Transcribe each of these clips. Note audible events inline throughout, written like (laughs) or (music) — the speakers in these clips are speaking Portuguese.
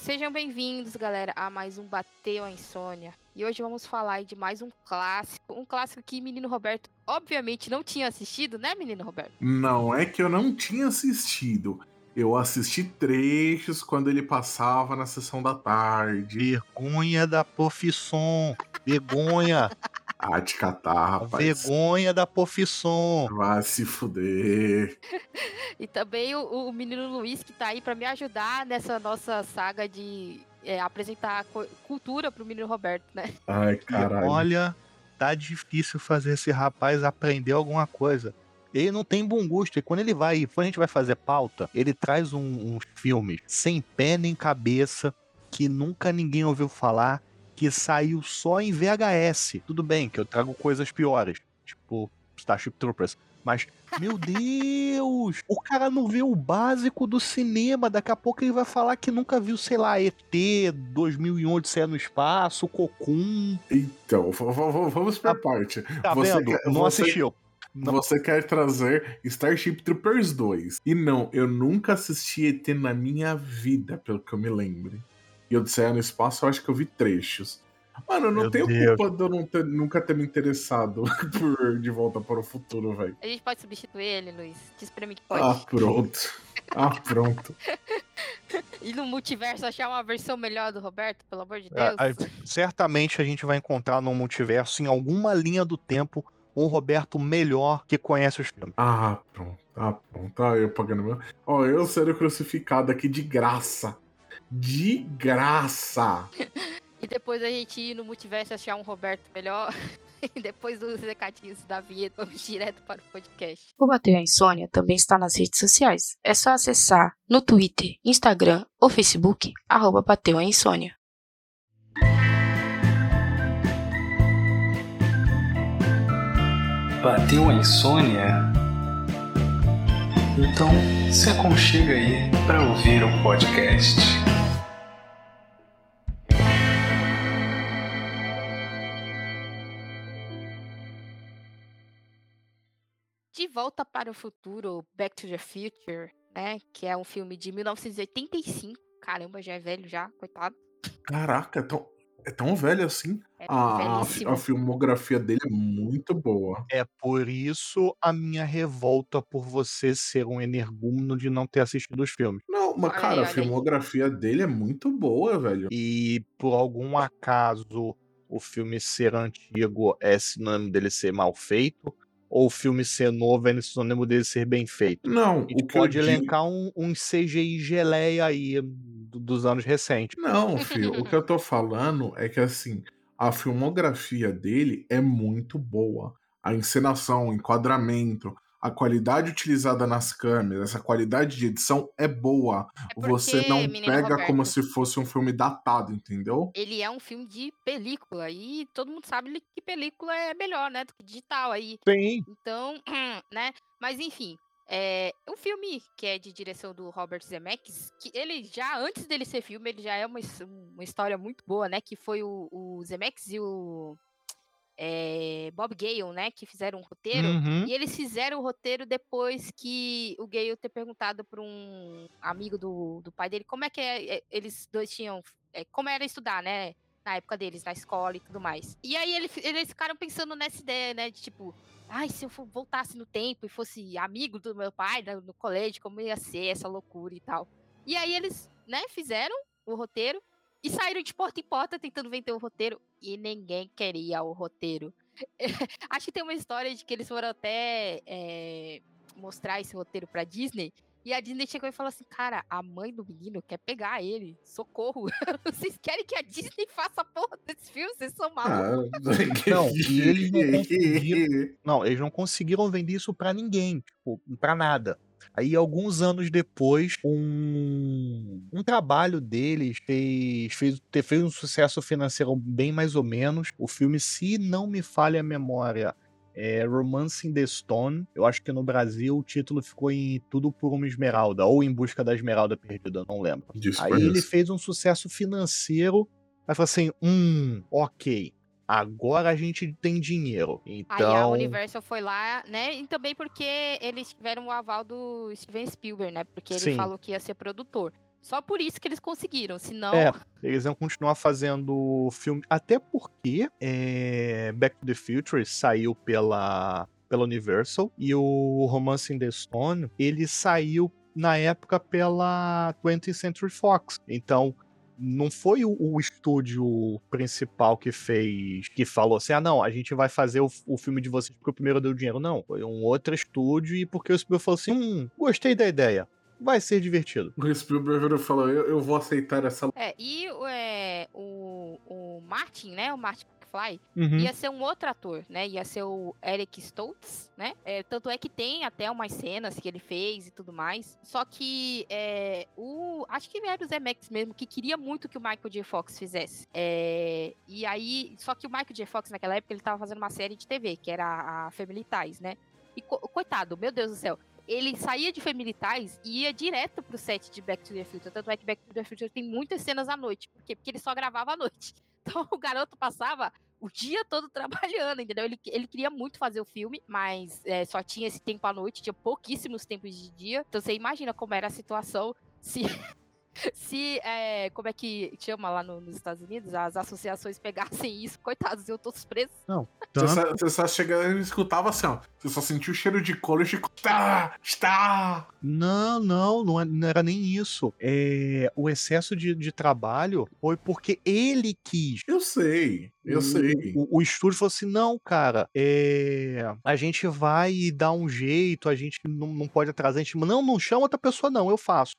Sejam bem-vindos, galera, a mais um Bateu a Insônia. E hoje vamos falar de mais um clássico. Um clássico que menino Roberto, obviamente, não tinha assistido, né, menino Roberto? Não é que eu não tinha assistido. Eu assisti trechos quando ele passava na sessão da tarde. Vergonha da profissão. Vergonha. Ah, te catar, rapaz. Vergonha da profissão. Vai se fuder. (laughs) E também o, o menino Luiz, que tá aí pra me ajudar nessa nossa saga de é, apresentar cultura pro menino Roberto, né? Ai, E caralho. olha, tá difícil fazer esse rapaz aprender alguma coisa. Ele não tem bom gosto. E quando ele vai, quando a gente vai fazer pauta, ele traz um- uns filmes sem pé nem cabeça, que nunca ninguém ouviu falar, que saiu só em VHS. Tudo bem que eu trago coisas piores, tipo Starship Troopers. Mas, meu (laughs) Deus! O cara não vê o básico do cinema. Daqui a pouco ele vai falar que nunca viu, sei lá, ET, 2001 Odisseia no Espaço, Cocum. Então, v- v- vamos por parte. Tá Você vendo? não você- assistiu. Não. Você quer trazer Starship Troopers 2. E não, eu nunca assisti ET na minha vida, pelo que eu me lembre. E Odisseia no Espaço, eu acho que eu vi trechos. Mano, eu não Meu tenho Deus. culpa de eu não ter- nunca ter me interessado (laughs) por De Volta para o Futuro, velho. A gente pode substituir ele, Luiz. Diz pra mim que Ah, pode. pronto. Ah, pronto. (laughs) E no multiverso achar uma versão melhor do Roberto, pelo amor de É, Deus. a- certamente a gente vai encontrar no multiverso, em alguma linha do tempo, um Roberto melhor que conhece os filmes. Ah, pronto. Ah, pronto. Ah, eu pagando meu. Ó, eu sendo crucificado aqui de graça. De graça. E depois a gente ir no multiverso achar um Roberto melhor. (laughs) E depois dos recadinhos da vinheta, vamos direto para o podcast. O Bateu a Insônia também está nas redes sociais. É só acessar no Twitter, Instagram ou Facebook, arroba Bateu a Insônia. Bateu a insônia? Então se aconchega aí para ouvir o podcast. De Volta para o Futuro, Back to the Future, né? Que é um filme de 1985. Caramba, já é velho já, coitado. Caraca, é tão, é tão velho assim. É A, a, filmografia dele é muito boa. É por isso a minha revolta por você ser um energúmeno de não ter assistido os filmes. Não, mas Olha cara, aí, a olha aí. filmografia dele é muito boa, velho. E por algum acaso o filme ser antigo é sinônimo dele ser mal feito, ou o filme ser novo é sinônimo dele ser bem feito. Não, eu pode digo... elencar um, um CGI geleia aí do- dos anos recentes. Não, (laughs) filho, o que eu tô falando é que assim, a filmografia dele é muito boa. A encenação, o enquadramento, a qualidade utilizada nas câmeras, essa qualidade de edição é boa. É porque, Você não pega Roberto, como se fosse um filme datado, entendeu? Ele é um filme de película. E todo mundo sabe que película é melhor, né? Do que digital aí. Sim. Então, (clears throat) né? Mas enfim, é um filme que é de direção do Robert Zemeckis, que ele já, antes dele ser filme, ele já é uma, uma história muito boa, né? Que foi o, o Zemeckis e o é, Bob Gale, né? Que fizeram um roteiro. Uhum. E eles fizeram o roteiro depois que o Gale ter perguntado para um amigo do, do pai dele como é que é, é, eles dois tinham. é, como era estudar, né? Na época deles, na escola e tudo mais. E aí ele- eles ficaram pensando nessa ideia, né? De tipo, ai, se eu voltasse no tempo e fosse amigo do meu pai no, no colégio, como ia ser essa loucura e tal. E aí eles, né, fizeram o roteiro e saíram de porta em porta tentando vender o roteiro e ninguém queria o roteiro. (laughs) Acho que tem uma história de que eles foram até é, mostrar esse roteiro pra Disney. E a Disney chegou e falou assim: Cara, a mãe do menino quer pegar ele. Socorro. (laughs) Vocês querem que a Disney faça a porra desse filme? Vocês são malucos. Ah, (laughs) Não, e eles não conseguiram. Não, eles não conseguiram vender isso pra ninguém, tipo, pra nada. Aí, alguns anos depois, um, um trabalho deles fez, fez, fez um sucesso financeiro bem mais ou menos. O filme, se não me falha a memória, é Romancing the Stone. Eu acho que no Brasil o título ficou em Tudo por uma Esmeralda, ou Em Busca da Esmeralda Perdida, não lembro. Aí ele fez um sucesso financeiro, aí falou assim, hum, ok, agora a gente tem dinheiro. Então... Aí a Universal foi lá, né? E também porque eles tiveram o aval do Steven Spielberg, né? Porque ele Sim. falou que ia ser produtor. Só por isso que eles conseguiram, senão... É, eles iam continuar fazendo filme. Até porque é, Back to the Future saiu pela, pela Universal e o Romance in the Stone ele saiu na época pela 20th Century Fox. Então não foi o, o estúdio principal que fez, que falou assim: ah, não, a gente vai fazer o, o filme de vocês porque o primeiro deu dinheiro. Não, foi um outro estúdio e porque o Spielberg falou assim: hum, gostei da ideia. Vai ser divertido. O Spielberg falou, eu, eu vou aceitar essa... É, e é, o, o Martin, né? O Martin McFly, Uhum. ia ser um outro ator, né? Ia ser o Eric Stoltz, né? É, tanto é que tem até umas cenas que ele fez e tudo mais. Só que é, o. Acho que era o Zemeckis mesmo, que queria muito que o Michael J. Fox fizesse. É, e aí. Só que o Michael J. Fox, naquela época, ele tava fazendo uma série de TV, que era a Family Ties, né? E co- coitado, meu Deus do céu. Ele saía de Family Ties e ia direto pro set de Back to the Future. Tanto é que Back to the Future tem muitas cenas à noite. Por quê? Porque ele só gravava à noite. Então o garoto passava o dia todo trabalhando, entendeu? Ele, ele queria muito fazer o filme, mas é, só tinha esse tempo à noite, tinha pouquíssimos tempos de dia. Então você imagina como era a situação se. Se, é, como é que chama lá no- nos Estados Unidos, as associações pegassem isso, coitados, eu todos presos. Você Tanto- só, você só chegava e escutava assim, ó. Você só sentia o cheiro de couro e ficou. Está! Está! Não, não, não, é- não era nem isso. É, o excesso de, de trabalho foi porque ele quis. Eu sei, eu o, sei. O, o estúdio falou assim: não, cara, é, a gente vai dar um jeito, a gente não, não pode atrasar. A gente, não, não chama outra pessoa, não, eu faço.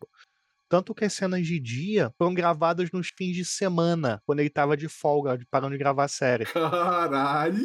Tanto que as cenas de dia foram gravadas nos fins de semana, quando ele tava de folga, parando de gravar a série. Caralho!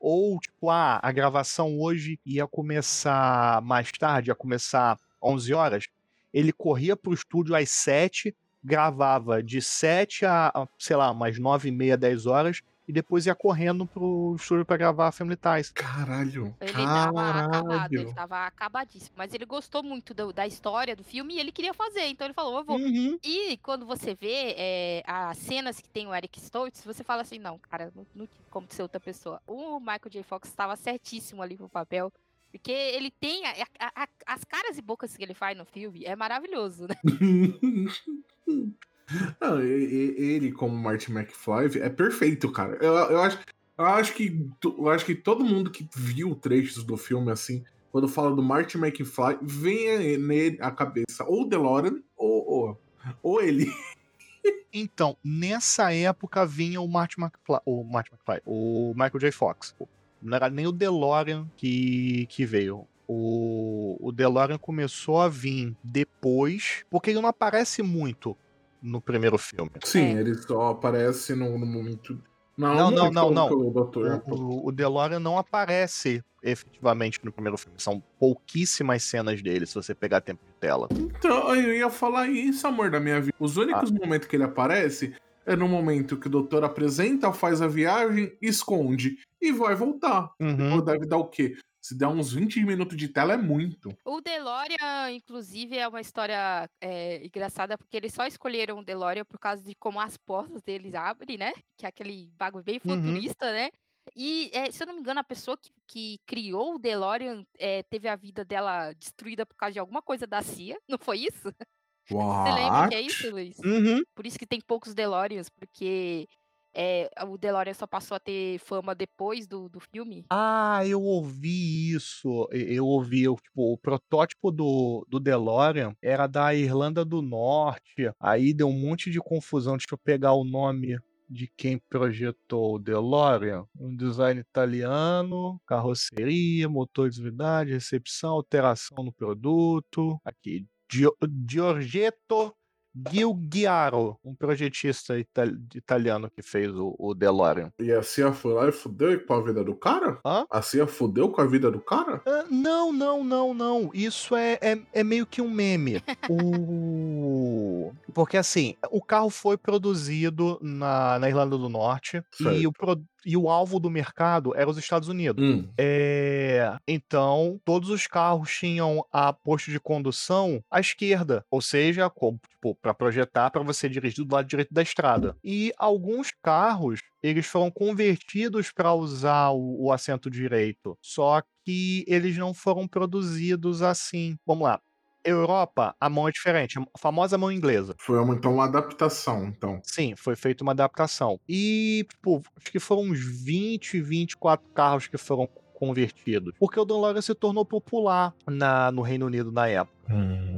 Ou, tipo, ah, a gravação hoje ia começar mais tarde, ia começar 11 horas. Ele corria pro estúdio às 7, gravava de 7 a, a, sei lá, umas 9 e meia, 10 horas, e depois ia correndo pro estúdio pra gravar Family Ties. Caralho! Ele tava acabado, Caralho! ele tava acabadíssimo. Mas ele gostou muito do- da história do filme e ele queria fazer. Então ele falou, eu vou. Uhum. E quando você vê é, as cenas que tem o Eric Stoltz, você fala assim, não, cara, não, não tinha como ser outra pessoa. O Michael J. Fox estava certíssimo ali pro papel. Porque ele tem. a- a- a- as caras e bocas que ele faz no filme é maravilhoso, né? (laughs) Não, ele, como Martin McFly, é perfeito, cara. Eu, eu acho, eu, acho que, eu acho que todo mundo que viu trechos do filme, assim, quando fala do Martin McFly, vem nele a cabeça ou DeLorean ou, ou, ou ele. (laughs) Então, nessa época vinha o Martin McFly, o Martin McFly, o Michael J. Fox. Não era nem o DeLorean que, que veio. O, o DeLorean começou a vir depois, porque ele não aparece muito no primeiro filme. Sim, É. ele só aparece no, no momento. Não, Não, no não, não, não. o doutor. O, o, DeLorean não aparece efetivamente no primeiro filme. São pouquíssimas cenas dele, se você pegar tempo de tela. Então, eu ia falar isso, amor da minha vida. Os únicos Ah. momentos que ele aparece é no momento que o doutor apresenta, faz a viagem, esconde e vai voltar. Uhum. Ou deve dar o quê? Se der uns 20 minutos de tela, é muito. O DeLorean, inclusive, é uma história é, engraçada, porque eles só escolheram o DeLorean por causa de como as portas deles abrem, né? Que é aquele bagulho bem Uhum. futurista, né? E, é, se eu não me engano, a pessoa que, que criou o DeLorean é, teve a vida dela destruída por causa de alguma coisa da CIA, não foi isso? (laughs) Você lembra que é isso, Luiz? Uhum. Por isso que tem poucos DeLoreans, porque é, o DeLorean só passou a ter fama depois do, do filme. Ah, eu ouvi isso. Eu ouvi, eu, tipo, o protótipo do, do DeLorean era da Irlanda do Norte. Aí deu um monte de confusão. Deixa eu pegar o nome de quem projetou o DeLorean. Um design italiano, carroceria, motor de unidade, recepção, alteração no produto. Aqui, Gio- Giorgetto Giugiaro, um projetista ita- italiano que fez o, o DeLorean. E a CIA foi lá e fudeu com a vida do cara? Hã? A CIA fudeu com a vida do cara? Ah, não, não, não, não. Isso é, é, é meio que um meme. o... (laughs) Porque assim, o carro foi produzido na, na Irlanda do Norte e o, pro- e o alvo do mercado era os Estados Unidos. Hum, É, então, todos os carros tinham a posto de condução à esquerda, ou seja, para projetar para você dirigir do lado direito da estrada. E alguns carros eles foram convertidos para usar o, o assento direito, só que eles não foram produzidos assim. Vamos lá. Europa, a mão é diferente, a famosa mão inglesa. foi uma, então uma adaptação, então. Sim, foi feita uma adaptação. E, pô, acho que foram uns 20, 24 carros que foram convertidos. Porque o DeLorean se tornou popular na, no Reino Unido na época.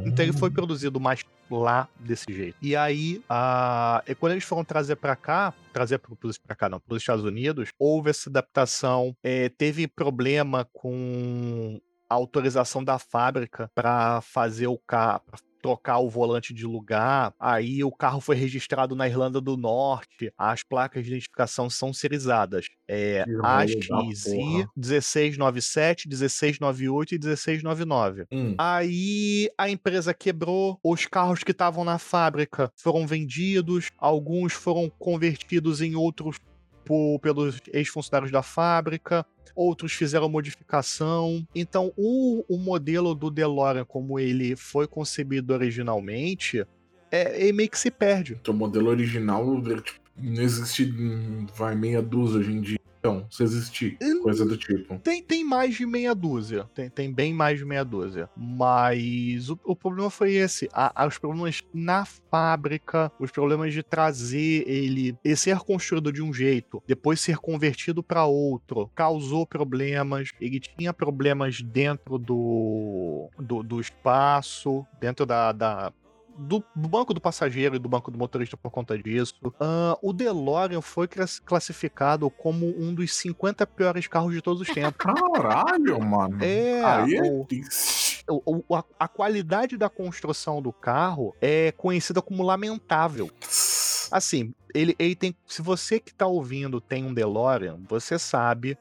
Então ele foi produzido mais lá desse jeito. E aí, a... e quando eles foram trazer pra cá, trazer para pra cá não, pros Estados Unidos, houve essa adaptação, é, teve problema com a autorização da fábrica pra fazer o carro, trocar o volante de lugar. Aí o carro foi registrado na Irlanda do Norte. As placas de identificação são serizadas. É AXI porra. 1697, 1698 e 1699. Hum. Aí a empresa quebrou, os carros que estavam na fábrica foram vendidos, alguns foram convertidos em outros por- pelos ex-funcionários da fábrica, outros fizeram modificação. Então, o, o modelo do DeLorean, como ele foi concebido originalmente, é, ele meio que se perde. Então, o modelo original tipo, não existe, hum, vai meia dúzia hoje em dia. Então, se existir, coisa do tipo. Tem, tem mais de meia dúzia. Tem, tem bem mais de meia dúzia. Mas o, o problema foi esse. A- a- os problemas na fábrica, os problemas de trazer ele, ele ser construído de um jeito, depois ser convertido para outro, causou problemas. Ele tinha problemas dentro do, do, do espaço, dentro da. da do, do banco do passageiro e do banco do motorista por conta disso. Ah, o DeLorean foi clas- classificado como um dos 50 piores carros de todos os tempos. Caralho, mano. É, Aí é. o- o- a, a qualidade da construção do carro é conhecida como lamentável. Assim, ele, ele tem. Se você que tá ouvindo tem um DeLorean, você sabe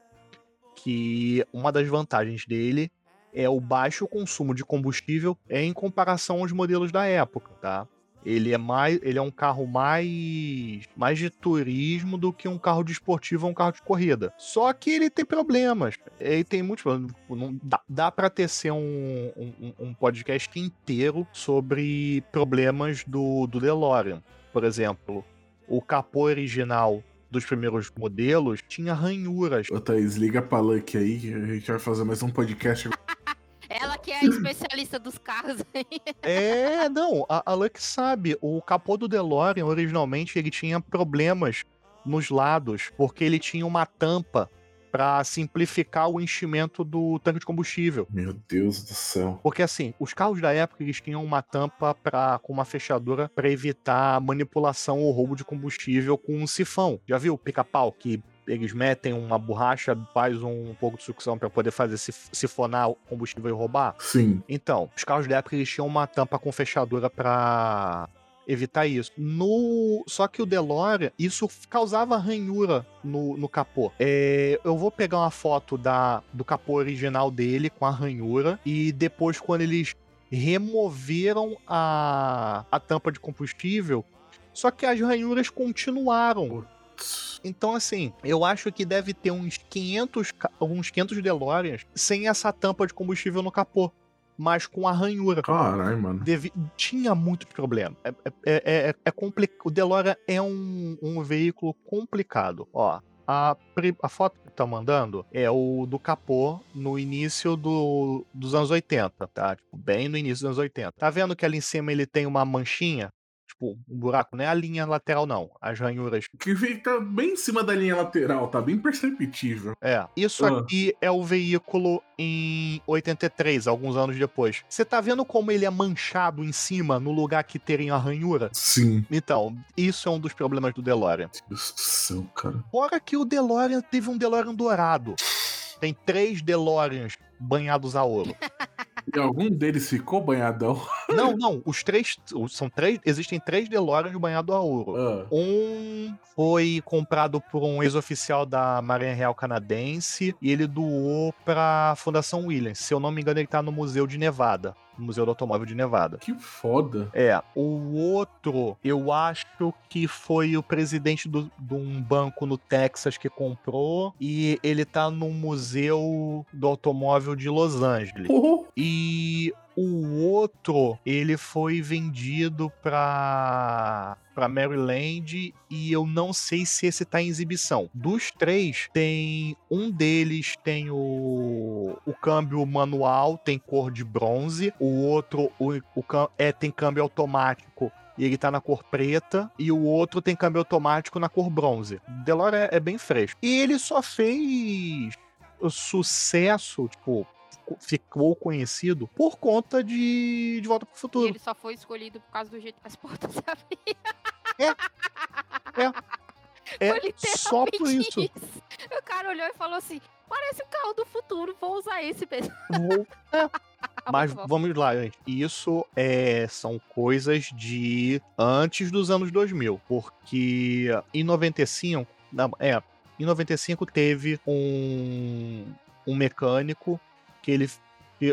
que uma das vantagens dele é o baixo consumo de combustível em comparação aos modelos da época, tá? Ele é mais, ele é um carro mais mais de turismo do que um carro de esportivo ou um carro de corrida. Só que ele tem problemas. Ele tem muitos problemas. Não dá, dá para tecer um, um, um podcast inteiro sobre problemas do, do DeLorean. Por exemplo, o capô original dos primeiros modelos tinha ranhuras. Ô, Thaís, liga pra Lucky aí que a gente vai fazer mais um podcast. (laughs) Ela que é a especialista dos carros aí. É, não, a, a Lux sabe, o capô do DeLorean originalmente ele tinha problemas nos lados, porque ele tinha uma tampa para simplificar o enchimento do tanque de combustível. Meu Deus do céu. Porque assim, os carros da época eles tinham uma tampa pra, com uma fechadura para evitar manipulação ou roubo de combustível com um sifão. Já viu o pica-pau que eles metem uma borracha, faz um pouco de sucção para poder fazer sif- sifonar o combustível e roubar? Sim. Então, os carros da época eles tinham uma tampa com fechadura pra evitar isso. No só que o DeLorean isso causava ranhura no, no capô. É, eu vou pegar uma foto da do capô original dele com a ranhura e depois quando eles removeram a, a tampa de combustível, só que as ranhuras continuaram. Então, assim, eu acho que deve ter uns 500, ca- uns 500 DeLoreans sem essa tampa de combustível no capô, mas com a ranhura. Caralho, mano. Devi- Tinha muito problema. É, é, é, é, é compli- O DeLorean é um, um veículo complicado. Ó, a, a foto que tá mandando é o do capô no início do, dos anos 80, tá? Tipo, bem no início dos anos 80. Tá vendo que ali em cima ele tem uma manchinha? Tipo, um buraco, não é a linha lateral, não. As ranhuras Que fica bem em cima da linha lateral, tá bem perceptível. É, isso Ah. aqui é o veículo em 83, alguns anos depois. Você tá vendo como ele é manchado em cima, no lugar que teria a ranhura? Sim. Então, isso é um dos problemas do DeLorean. Deus do céu, cara. Fora que o DeLorean teve um DeLorean dourado. Tem três DeLoreans banhados a ouro. (laughs) E algum deles ficou banhadão? Não, não, os três. São três. Existem três DeLoreans banhados a ouro. Ah, Um foi comprado por um ex-oficial da Marinha Real Canadense e ele doou pra Fundação Williams. Se eu não me engano, ele tá no Museu de Nevada. No Museu do Automóvel de Nevada. que foda. É, o outro, eu acho que foi o presidente do- de um banco no Texas que comprou e ele tá no Museu do Automóvel de Los Angeles. Porra. E o outro, ele foi vendido pra, pra Maryland e eu não sei se esse tá em exibição. Dos três, tem um deles tem o, o câmbio manual, tem cor de bronze. O outro o, o, é, tem câmbio automático e ele tá na cor preta, e o outro tem câmbio automático na cor bronze. O DeLorean é, é bem fresco. E ele só fez sucesso, tipo, ficou conhecido por conta de De Volta pro E Futuro. ele só foi escolhido por causa do jeito que as portas se (laughs) abriam. É Foi só por literalmente isso. O cara olhou e falou assim: parece um carro do futuro, vou usar esse mesmo. Vou- (laughs) Mas Muito bom. vamos lá, gente. Isso é, são coisas de antes dos anos 2000, porque em 95, não, é, em 95 teve um, um mecânico que ele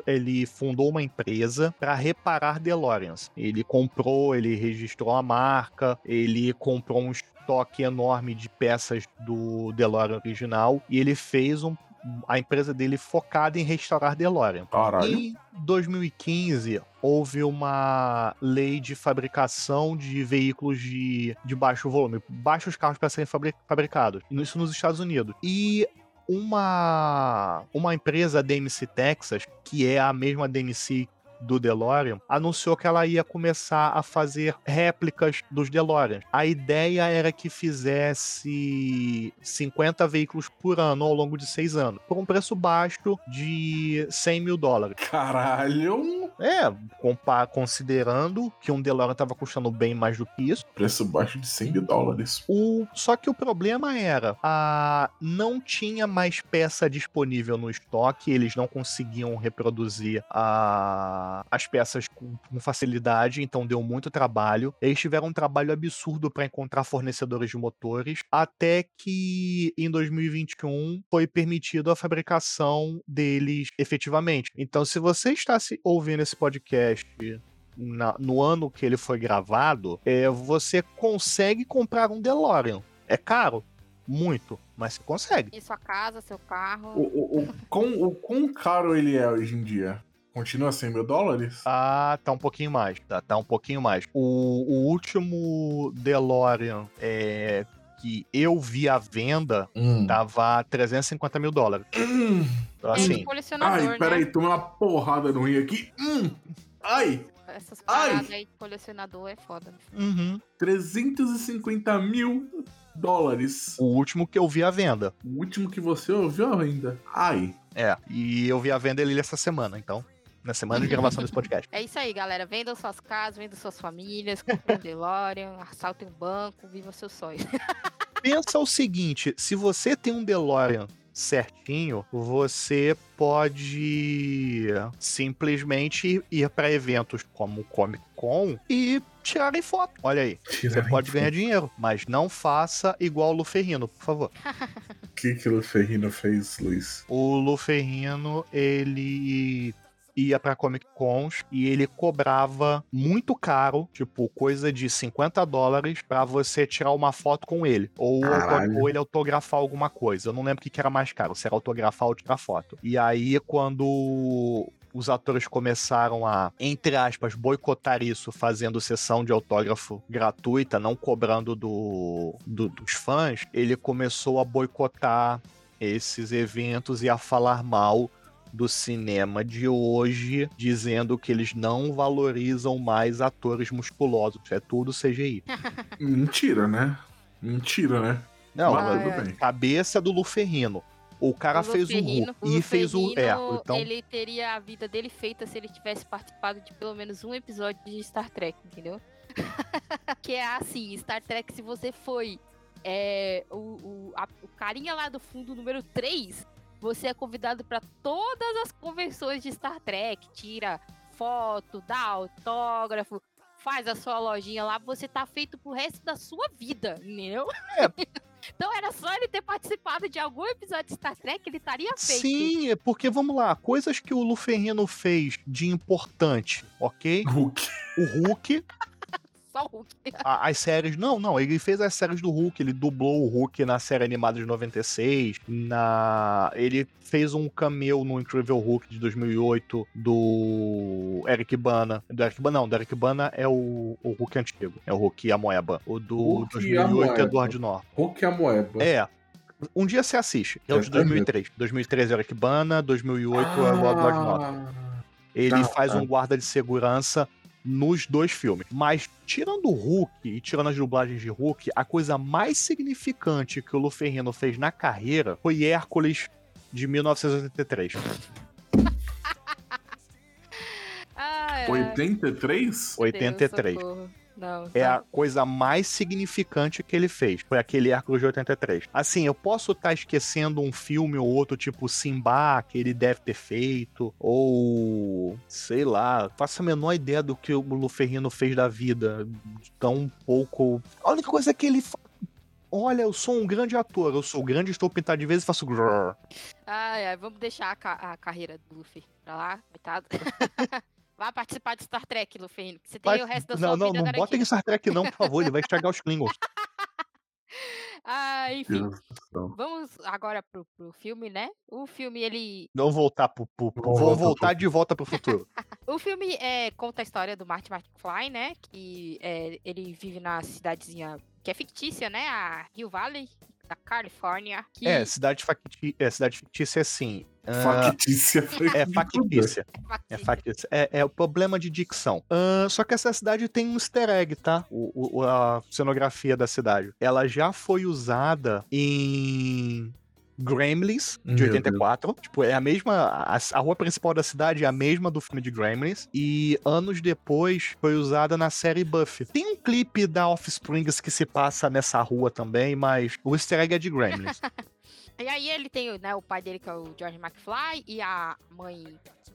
ele fundou uma empresa para reparar DeLoreans. Ele comprou, ele registrou a marca, ele comprou um estoque enorme de peças do DeLorean original e ele fez um, a empresa dele focada em restaurar DeLorean. Caralho. Em 2015, houve uma lei de fabricação de veículos de, de baixo volume, baixos carros para serem fabri- fabricados, isso nos Estados Unidos. E uma, uma empresa, DMC Texas, que é a mesma DMC do DeLorean, anunciou que ela ia começar a fazer réplicas dos DeLoreans. A ideia era que fizesse 50 veículos por ano ao longo de seis anos, por um preço baixo de 100 mil dólares. Caralho. É, considerando que um DeLorean estava custando bem mais do que isso. Preço baixo de 100 mil dólares. O, só que o problema era, a, não tinha mais peça disponível no estoque, eles não conseguiam reproduzir a, as peças com, com facilidade, então deu muito trabalho. Eles tiveram um trabalho absurdo para encontrar fornecedores de motores, até que em 2021 foi permitido a fabricação deles efetivamente. Então, se você está se ouvindo esse podcast na- no ano que ele foi gravado, é, você consegue comprar um DeLorean. É caro? Muito, mas você consegue. Em sua casa, seu carro. O, o, o, quão, o quão caro ele é hoje em dia? Continua 100 mil dólares? Ah, tá um pouquinho mais. Tá, tá um pouquinho mais. O, o último DeLorean é, que eu vi à venda Hum. tava a 350 mil dólares. Hum. Então, é assim, colecionador, Ai, peraí, né? tomei uma porrada no rim aqui. Hum. Ai, Essas Ai. paradas aí de colecionador é foda. uhum. 350 mil dólares. o último que eu vi à venda. O último que você ouviu ainda. Ai. É, e eu vi a venda ele essa semana, então. Na semana de gravação desse podcast. É isso aí, galera. Vendam suas casas, vendam suas famílias, comprem um DeLorean, (laughs) assaltem um banco, vivam seus sonhos. (laughs) pensa o seguinte: se você tem um DeLorean certinho, você pode simplesmente ir para eventos como o Comic Con e tirarem foto. Olha aí, você pode ganhar dinheiro, mas não faça igual o Luferrino, por favor. (laughs) O que que o Ferrino fez, Luiz? O Luferrino, ele ia pra Comic Cons e ele cobrava muito caro, tipo, coisa de 50 dólares pra você tirar uma foto com ele. Ou, ou ele autografar alguma coisa. Eu não lembro o que que era mais caro, se era autografar ou tirar foto. E aí, quando os atores começaram a, entre aspas, boicotar isso, fazendo sessão de autógrafo gratuita, não cobrando do, do- dos fãs, ele começou a boicotar esses eventos e a falar mal do cinema de hoje, dizendo que eles não valorizam mais atores musculosos. É tudo CGI. (laughs) Mentira, né? Mentira, né? Não, Mas Ah, tudo é. bem. cabeça do Luferrino. O cara O fez o Hulk e fez o. É, então. Ele teria a vida dele feita se ele tivesse participado de pelo menos um episódio de Star Trek, entendeu? (laughs) que é assim, Star Trek, se você foi é, o, o, a- o carinha lá do fundo número 3, você é convidado para todas as convenções de Star Trek, tira foto, dá autógrafo, faz a sua lojinha lá, você tá feito pro resto da sua vida, entendeu? É. (laughs) então era só ele ter participado de algum episódio de Star Trek, ele estaria feito. Sim, é porque vamos lá, coisas que o Luferrino fez de importante, ok? Hulk. O Hulk, Só o Hulk. a- as séries. Não, não, ele fez as séries do Hulk, ele dublou o Hulk na série animada de 96. Na... Ele fez um cameo no Incrível Hulk de 2008 do Eric Bana. Do Eric Bana, não, do Eric Bana é o, o Hulk antigo. É o Hulk Amoeba. O do Hulk 2008 é Amoeba. Edward Norton. Hulk é a moeba. É. Um dia você assiste. É o de É, 2003. 2013 é o Eric Bana, 2008 é o Edward Norton. Ele Tá, faz tá. um guarda de segurança nos dois filmes. Mas, tirando o Hulk e tirando as dublagens de Hulk, a coisa mais significante que o Luferrino fez na carreira foi Hércules de 1983. Ai, ai. 83? 83. Não, É tá. a coisa mais significante que ele fez. Foi aquele Hércules de 83. Assim, eu posso estar esquecendo um filme ou outro, tipo Simba, que ele deve ter feito. Ou. Sei lá. Faço a menor ideia do que o Luferrino fez da vida. Tão pouco. A única coisa que ele. Olha, eu sou um grande ator, eu sou grande, estou pintado de vez e faço. grrr. Ai, ai, vamos deixar a, ca- a carreira do Luffy pra lá, coitado. (laughs) Vá participar de Star Trek, Luffy. que Você tem Vai- o resto da não, sua não, vida não garantido. bota em Star Trek, não, por favor, ele vai estragar os Klingons. (laughs) (laughs) Ah, enfim. Vamos agora pro, pro filme, né? O filme, ele. Não voltar pro. pro- pro- Vamos vou voltar voltar pro- de volta pro futuro. (laughs) O filme é, conta a história do Marty McFly, né? Que é, ele vive na cidadezinha que é fictícia, né? A Rio Valley, da Califórnia. Que É, cidade, facti... é, cidade fictícia é assim. ah, Factícia foi é factícia. é factícia. factícia. É, é o problema de dicção. Ah, só que essa cidade tem um easter egg, tá? O, o- a cenografia da cidade. Ela já foi usada em. Gremlins, de Meu Deus. 84. Tipo, é a mesma. A, a rua principal da cidade é a mesma do filme de Gremlins. E anos depois foi usada na série Buffy. Tem um clipe da Offsprings que se passa nessa rua também, mas o easter egg é de Gremlins. (laughs) E aí ele tem né, o pai dele, que é o George McFly, e a mãe,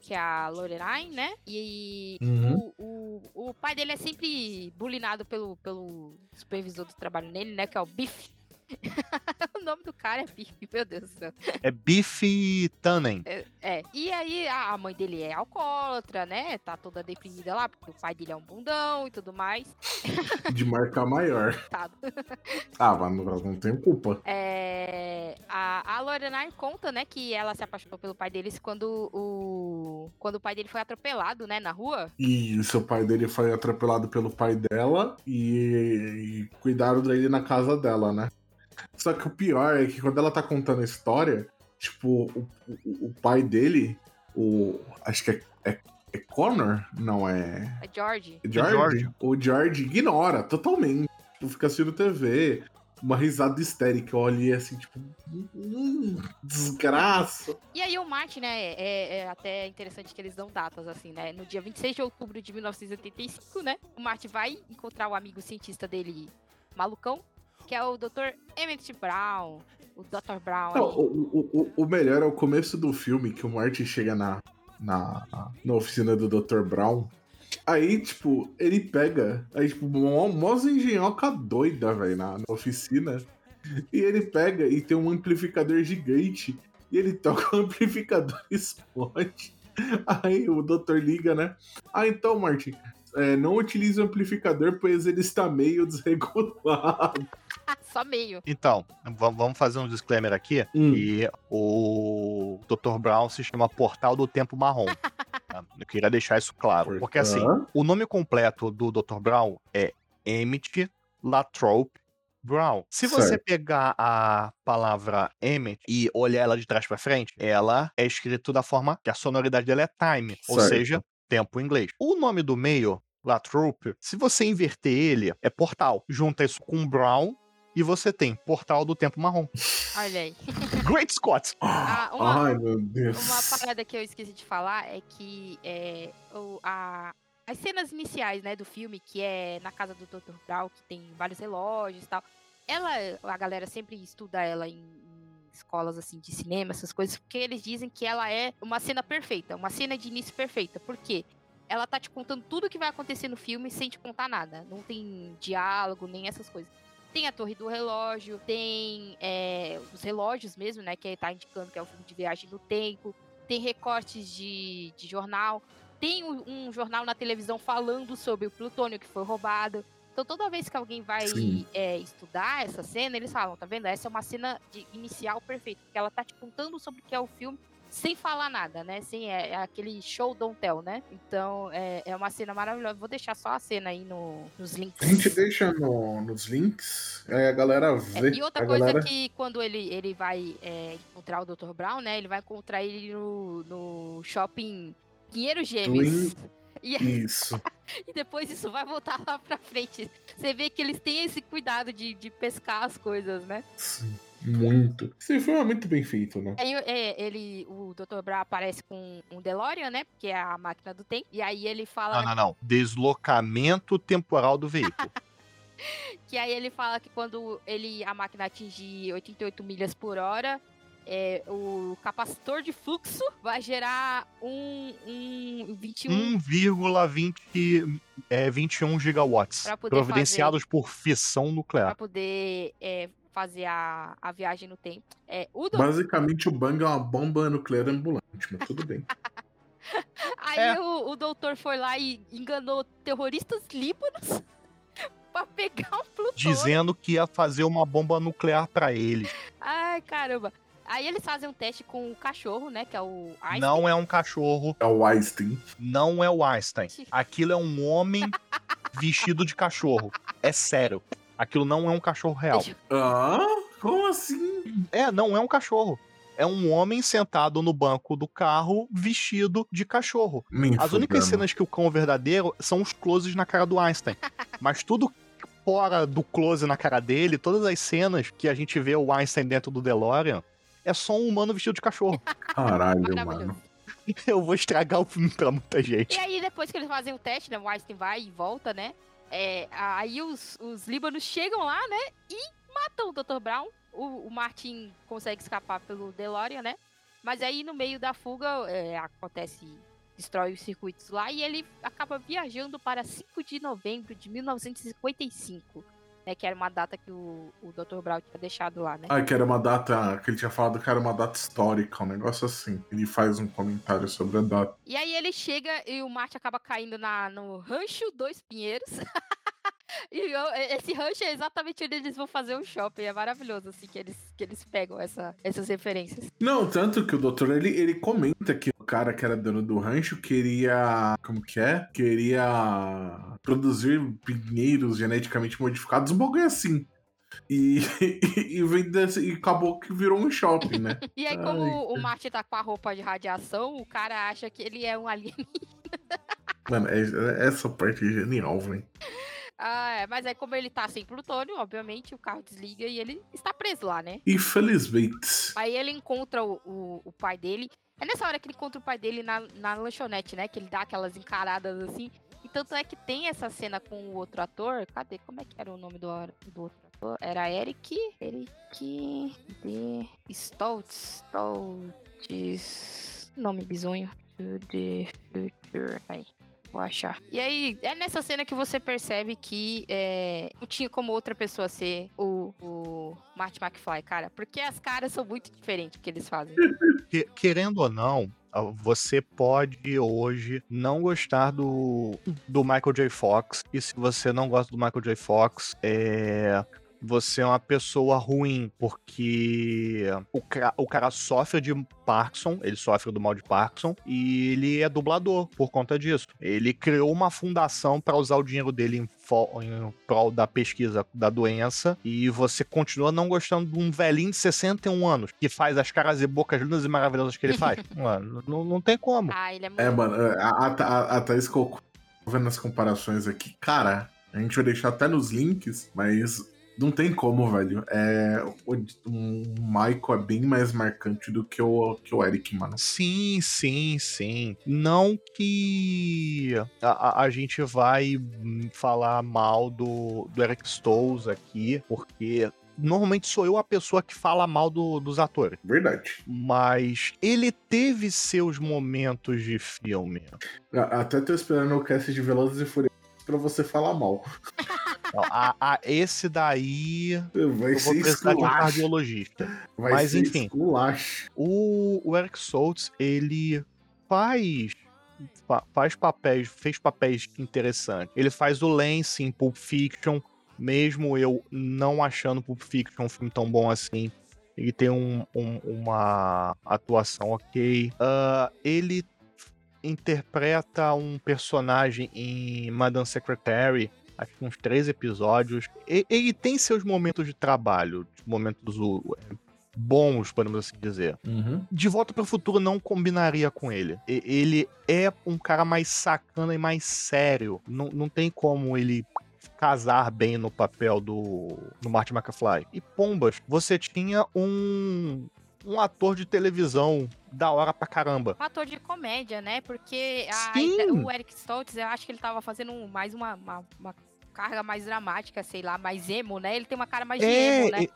que é a Lorelai, né? E Uhum. o, o, o pai dele é sempre bulinado pelo, pelo supervisor do trabalho nele, né? Que é o Biff. (laughs) o nome do cara é Biff, meu Deus do céu. é Biff Tannen. É, é. E aí a mãe dele é alcoólatra, né? Tá toda deprimida lá, porque o pai dele é um bundão e tudo mais. (laughs) De marca maior. Tá. Ah, mas não, não tem culpa. É, a, a Lorelai conta, né, que ela se apaixonou pelo pai deles quando o, quando o pai dele foi atropelado, né, na rua. E seu pai dele foi atropelado pelo pai dela e, e cuidaram dele na casa dela, né? Só que o pior é que quando ela tá contando a história, tipo, o, o, o pai dele, o. Acho que é, é, é Connor? Não, é. A George. É George? George. O George ignora totalmente. Tipo, fica assistindo TV. Uma risada histérica. Eu olhei assim, tipo. Hum, desgraça. E aí o Martin, né, é, é até interessante que eles dão datas, assim, né? No dia 26 de outubro de 1985, né? O Martin vai encontrar o amigo cientista dele, malucão, que é o Dr. Emmett Brown. O Dr. Brown. Não, o, o, o- o melhor é o começo do filme, que o Marty chega na, na, na oficina do Dr. Brown. Aí, tipo, ele pega. Aí, tipo, mó, mó engenhoca doida, velho, na, na oficina. E ele pega e tem um amplificador gigante. E ele toca o (laughs) amplificador e explode. Aí o doutor liga, né? Ah, então, Martin, é, não utilize o amplificador, pois ele está meio desregulado. Só meio. Então, va- vamos fazer um disclaimer aqui. Hum. que o Dr. Brown se chama Portal do Tempo Marrom. (laughs) tá? Eu queria deixar isso claro. Porque assim, o nome completo do Dr. Brown é Emmett Latrobe Brown. Se você Certo. pegar a palavra Emmett e olhar ela de trás pra frente, ela é escrita da forma que a sonoridade dela é time, ou Certo. seja, tempo em inglês. O nome do meio, Latrobe, se você inverter ele, é portal. Junta isso com Brown e você tem Portal do Tempo Marrom. Olha aí. (laughs) Great Scott! Ah, uma- Ai, meu Deus. Uma parada que eu esqueci de falar é que é, o, a, as cenas iniciais, né, do filme, que é na casa do Dr. Brown, que tem vários relógios e tal, ela, a galera sempre estuda ela em, em escolas, assim, de cinema, essas coisas, porque eles dizem que ela é uma cena perfeita, uma cena de início perfeita. Por quê? ela tá te contando tudo o que vai acontecer no filme sem te contar nada. Não tem diálogo, nem essas coisas. Tem a torre do relógio, tem é, os relógios mesmo, né? Que tá indicando que é um filme de viagem no tempo. Tem recortes de, de jornal. Tem um, um jornal na televisão falando sobre o plutônio que foi roubado. Então, toda vez que alguém vai é, estudar essa cena, eles falam, tá vendo? Essa é uma cena de inicial perfeita, porque ela tá te contando sobre o que é o filme sem falar nada, né? Sem, é, é aquele show don't tell, né? Então, é, é uma cena maravilhosa. Vou deixar só a cena aí no, nos links. A gente deixa no, nos links, aí a galera vê. É, e outra coisa galera... que quando ele, ele vai é, encontrar o Dr. Brown, né? Ele vai encontrar ele no, no shopping Pinheiro Gêmeos. Twin- (laughs) E, Isso. (laughs) e depois isso vai voltar lá pra frente. Você vê que eles têm esse cuidado de, de pescar as coisas, né? Sim, muito. Esse filme é muito bem feito, né? Aí é, ele, o Dr. Brown aparece com um DeLorean, né? Que é a máquina do tempo. E aí ele fala Não, não, não. Deslocamento temporal do veículo. (laughs) (laughs) que aí ele fala que quando ele a máquina atinge 88 milhas por hora, é, o capacitor de fluxo vai gerar um, um 21 1,20 é, 21 gigawatts. Pra Providenciados por fissão para nuclear. poder é, fazer a, a viagem no tempo. É, o. Basicamente, o Bang é uma bomba nuclear ambulante, mas tudo bem. (laughs) Aí É. o, o doutor foi lá e enganou terroristas líbanos (laughs) pra pegar um plutônio. Dizendo que ia fazer uma bomba nuclear pra eles. Ai, caramba. Aí eles fazem um teste com o cachorro, né? Que é o Einstein. Não é um cachorro, É o Einstein. não é o Einstein. (laughs) Aquilo é um homem vestido de cachorro. É sério. Aquilo não é um cachorro real. Ah? Como assim? É, não é um cachorro. É um homem sentado no banco do carro vestido de cachorro. Me As únicas fudendo. cenas que o cão é verdadeiro são os closes na cara do Einstein. (laughs) Mas tudo fora do close na cara dele, todas as cenas que a gente vê o Einstein dentro do DeLorean, é só um humano vestido de cachorro. Caralho, mano. (laughs) Eu vou estragar o filme pra muita E gente. aí, depois que eles fazem o teste, né? O Einstein vai e volta, né? É, aí os, os líbanos chegam lá, né? E matam o Dr. Brown. O, o Martin consegue escapar pelo DeLorean, né? Mas aí, no meio da fuga, é, acontece... Destrói os circuitos lá e ele acaba viajando para 5 de novembro de 1955. Né, que era uma data que o, o Dr. Brown tinha deixado lá, né? Ah, que era uma data. Que ele tinha falado que era uma data histórica, um negócio assim. Ele faz um comentário sobre a data. E aí ele chega e o Marte acaba caindo na, no Rancho Dois Pinheiros. (laughs) (laughs) e eu- esse rancho é exatamente onde eles vão fazer o shopping. É maravilhoso, assim, que eles, que eles pegam essa, essas referências. Não, tanto que o doutor ele, ele comenta que o cara que era dono do rancho queria. Como que é? Queria produzir pinheiros geneticamente modificados, um bagulho assim. E, (laughs) e, e, vende- e acabou que virou um shopping, né? (laughs) E aí, Ai, como o Marte tá com a roupa de radiação, o cara acha que ele é um alien. Mano, é- essa parte é genial, velho. Ah, é, mas aí, como ele tá sem plutônio, obviamente, o carro desliga e ele está preso lá, né? Infelizmente. Aí ele encontra o, o, o pai dele. É nessa hora que ele encontra o pai dele na, na lanchonete, né? Que ele dá aquelas encaradas assim. E tanto é que tem essa cena com o outro ator. Cadê? Como é que era o nome do, do outro ator? Era Eric. Eric. De. Stoltz. Stoltz. Nome bizonho. To the future. Aí. Vou achar. E aí, é nessa cena que você percebe que é, não tinha como outra pessoa ser o, o Marty McFly, cara. Porque as caras são muito diferentes que eles fazem. (laughs) Que- querendo ou não, você pode hoje não gostar do, do Michael J. Fox. E se você não gosta do Michael J. Fox, é. Você é uma pessoa ruim, porque o, ca- o cara sofre de Parkinson, ele sofre do mal de Parkinson, e ele é dublador por conta disso. Ele criou uma fundação para usar o dinheiro dele em, em prol da pesquisa da doença, e você continua não gostando de um velhinho de 61 anos que faz as caras e bocas lindas e maravilhosas que ele faz. (laughs) Mano, não, não tem como. Ah, ele é muito. É, mano, a, a, a, a Thaís colocou vendo as comparações aqui. Cara, a gente vai deixar até nos links, mas não tem como, velho. É, o, o Michael é bem mais marcante do que o, que o Eric, mano. Sim, sim, sim. Não que a, a- gente vai falar mal do, do Eric Stoltz aqui, porque normalmente sou eu a pessoa que fala mal do- dos atores. Verdade. Mas ele teve seus momentos de filme. Até tô esperando o cast de Velozes e Furiosos pra você falar mal. (laughs) Não, a- a- esse daí Vai eu vou ser precisar de um cardiologista. Vai Mas, ser enfim. esculacho. O, o Eric Stoltz, ele faz fa- faz papéis, fez papéis interessantes. Ele faz o Lance em Pulp Fiction, mesmo eu não achando Pulp Fiction um filme tão bom assim. Ele tem um- um- uma atuação ok. Ah, ele interpreta um personagem em Madame Secretary, acho que uns três episódios. E- ele tem seus momentos de trabalho, momentos uh, bons, podemos assim dizer. De Volta para o Futuro não combinaria com ele. E- Ele é um cara mais sacana e mais sério. Não, não tem como ele casar bem no papel do, do Martin McFly. E Pombas, você tinha um, um ator de televisão da hora pra caramba. Um ator de comédia, né? Porque a- o Eric Stoltz, eu acho que ele tava fazendo mais uma, uma, uma carga mais dramática, sei lá, mais emo, né? Ele tem uma cara mais de emo, né?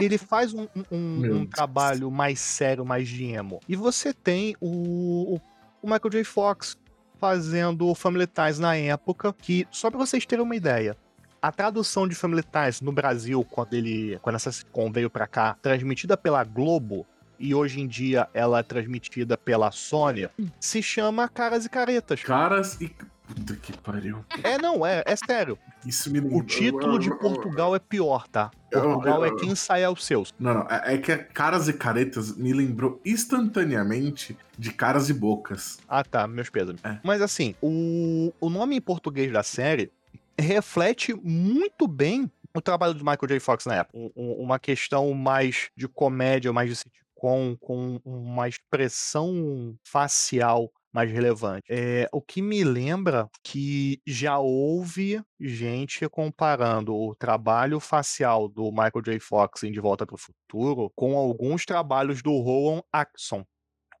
ele faz um, um- um- trabalho mais sério, mais de emo. E você tem o, o- o Michael J. Fox fazendo o Family Ties na época, que, só pra vocês terem uma ideia, a tradução de Family Ties no Brasil, quando ele quando essa sitcom veio pra cá, transmitida pela Globo, e hoje em dia ela é transmitida pela Sony, se chama Caras e Caretas. Caras e. Puta que pariu. É, não, é, é sério. Isso me O título de Portugal é pior, tá? Portugal é quem sai aos seus. Não, não. É, é que a Caras e Caretas me lembrou instantaneamente de Caras e Bocas. Ah, tá, meus pêsames. É. Mas assim, o, o nome em português da série reflete muito bem o trabalho do Michael J. Fox na época. Um- um- uma questão mais de comédia, mais de sitcom, com uma expressão facial mais relevante. É, o que me lembra que já houve gente comparando o trabalho facial do Michael J. Fox em De Volta para o Futuro com alguns trabalhos do Rowan Atkinson.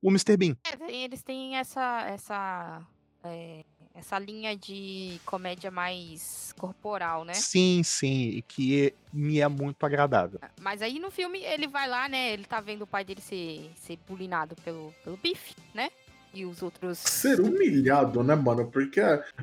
O Mr. Bean. É, eles têm essa essa é, essa linha de comédia mais corporal, né? Sim, sim, e que me é muito agradável. Mas aí no filme ele vai lá, né? Ele tá vendo o pai dele ser, ser bulinado pelo, pelo bife, né? E os outros. Ser humilhado, né, mano? Porque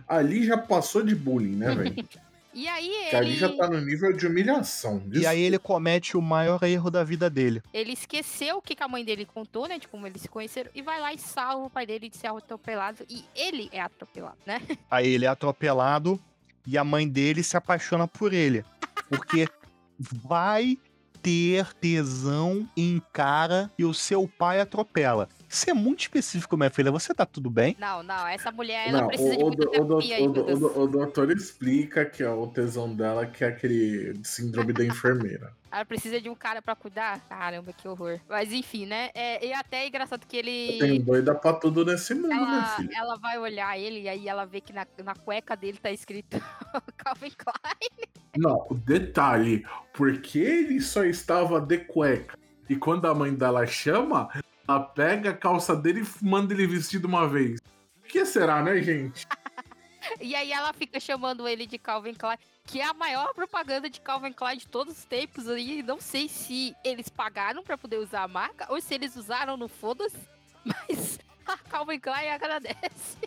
ali já passou de bullying, né, velho? (laughs) E aí Que ali ele, já tá no nível de humilhação. E aí ele comete o maior erro da vida dele. ele esqueceu o que, que a mãe dele contou, né? De como eles se conheceram. E vai lá e salva o pai dele de ser atropelado. E ele é atropelado, né? (laughs) Aí ele é atropelado e a mãe dele se apaixona por ele. Porque vai ter tesão em cara que o seu pai atropela. Isso é muito específico, minha filha. Você tá tudo bem? Não, não. Essa mulher, ela Não, precisa de o, muita o, terapia aí, o, o, o doutor explica que é o tesão dela, que é aquele síndrome da enfermeira. (laughs) Ela precisa de um cara pra cuidar? Caramba, que horror. Mas enfim, né? É, e até é engraçado que ele. Tem doida pra tudo nesse mundo, Ela, filha. ela vai olhar ele e aí ela vê que na, na cueca dele tá escrito (laughs) Calvin Klein. Não, o detalhe, porque ele só estava de cueca. E quando a mãe dela chama, ela pega a calça dele e manda ele vestir de uma vez. O que será, né, gente? (laughs) E aí ela fica chamando ele de Calvin Klein, que é a maior propaganda de Calvin Klein de todos os tempos aí. Não sei se eles pagaram pra poder usar a marca ou se eles usaram no foda-se, (laughs) mas a Calvin Klein agradece.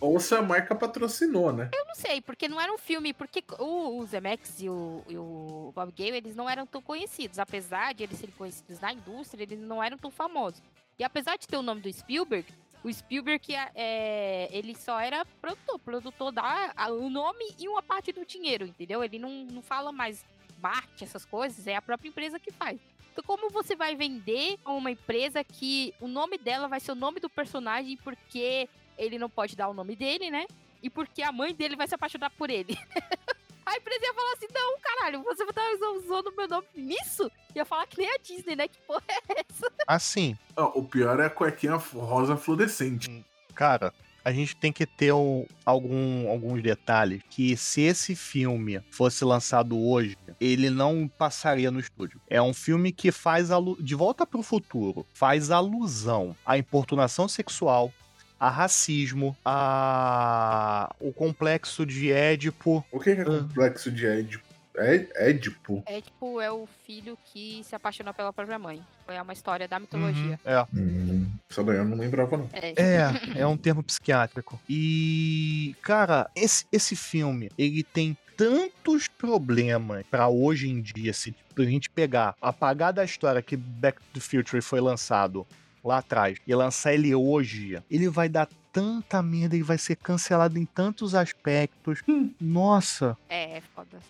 Ou se a marca patrocinou, né? Eu não sei, porque não era um filme, porque o, o Zemex e o, e o Bob Gale, eles não eram tão conhecidos. Apesar de eles serem conhecidos na indústria, eles não eram tão famosos. E apesar de ter o nome do Spielberg, o Spielberg, é, é, ele só era produtor. Produtor dá o nome e uma parte do dinheiro, entendeu? Ele não, não fala mais marketing, essas coisas, é a própria empresa que faz. Então, como você vai vender a uma empresa que o nome dela vai ser o nome do personagem porque ele não pode dar o nome dele, né? E porque a mãe dele vai se apaixonar por ele. (laughs) A empresa ia falar assim: não, caralho, você tá usando meu nome nisso? Ia falar que nem a Disney, né? Que porra é essa? Assim, Ó, o pior é a cuequinha rosa fluorescente. cara, a gente tem que ter um- algum, alguns detalhes que se esse filme fosse lançado hoje, ele não passaria no estúdio. É um filme que faz alu- de volta para o futuro, faz alusão à importunação sexual, a racismo, a o complexo de Édipo. O que que é Ah. complexo de Édipo? É Édipo. É tipo, é o filho que se apaixonou pela própria mãe. É uma história da mitologia. Uhum, é. Hum, essa daí eu não lembrava, não. É. É, (laughs) é um termo psiquiátrico. E, cara, esse, esse filme, ele tem tantos problemas pra hoje em dia, se a gente pegar, apagar da história que Back to the Future foi lançado lá atrás e lançar ele hoje, ele vai dar tanta merda, ele vai ser cancelado em tantos aspectos. Nossa, É, é foda.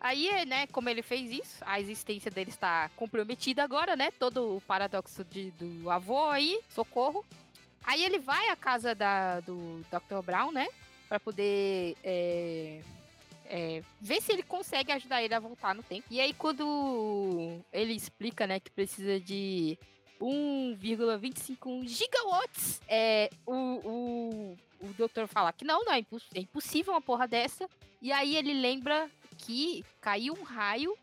Aí, né, como ele fez isso, a existência dele está comprometida agora, né? Todo o paradoxo de- do avô aí, socorro. Aí ele vai à casa da, do Dr. Brown, né? Pra poder é, é, ver se ele consegue ajudar ele a voltar no tempo. E aí, quando ele explica, né, que precisa de 1,25 gigawatts, é, o, o, o doutor fala que não, não, é, imposs- é impossível uma porra dessa. E aí ele lembra que caiu um raio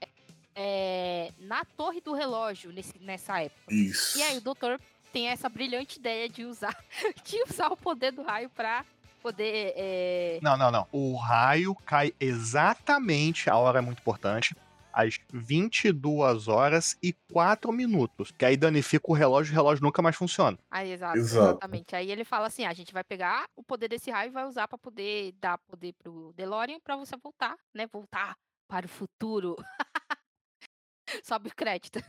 é, na torre do relógio nesse, nessa época. Isso. E aí o doutor tem essa brilhante ideia de usar, (laughs) de usar o poder do raio pra poder. é, Não, não, não. O raio cai exatamente, a hora é muito importante, às 22 horas e 4 minutos. Que aí danifica o relógio e o relógio nunca mais funciona. Aí, exato, Exato. exatamente. Aí ele fala assim: a gente vai pegar o poder desse raio e vai usar pra poder dar poder pro DeLorean pra você voltar, né? Voltar para o futuro. (laughs) Sobe o crédito.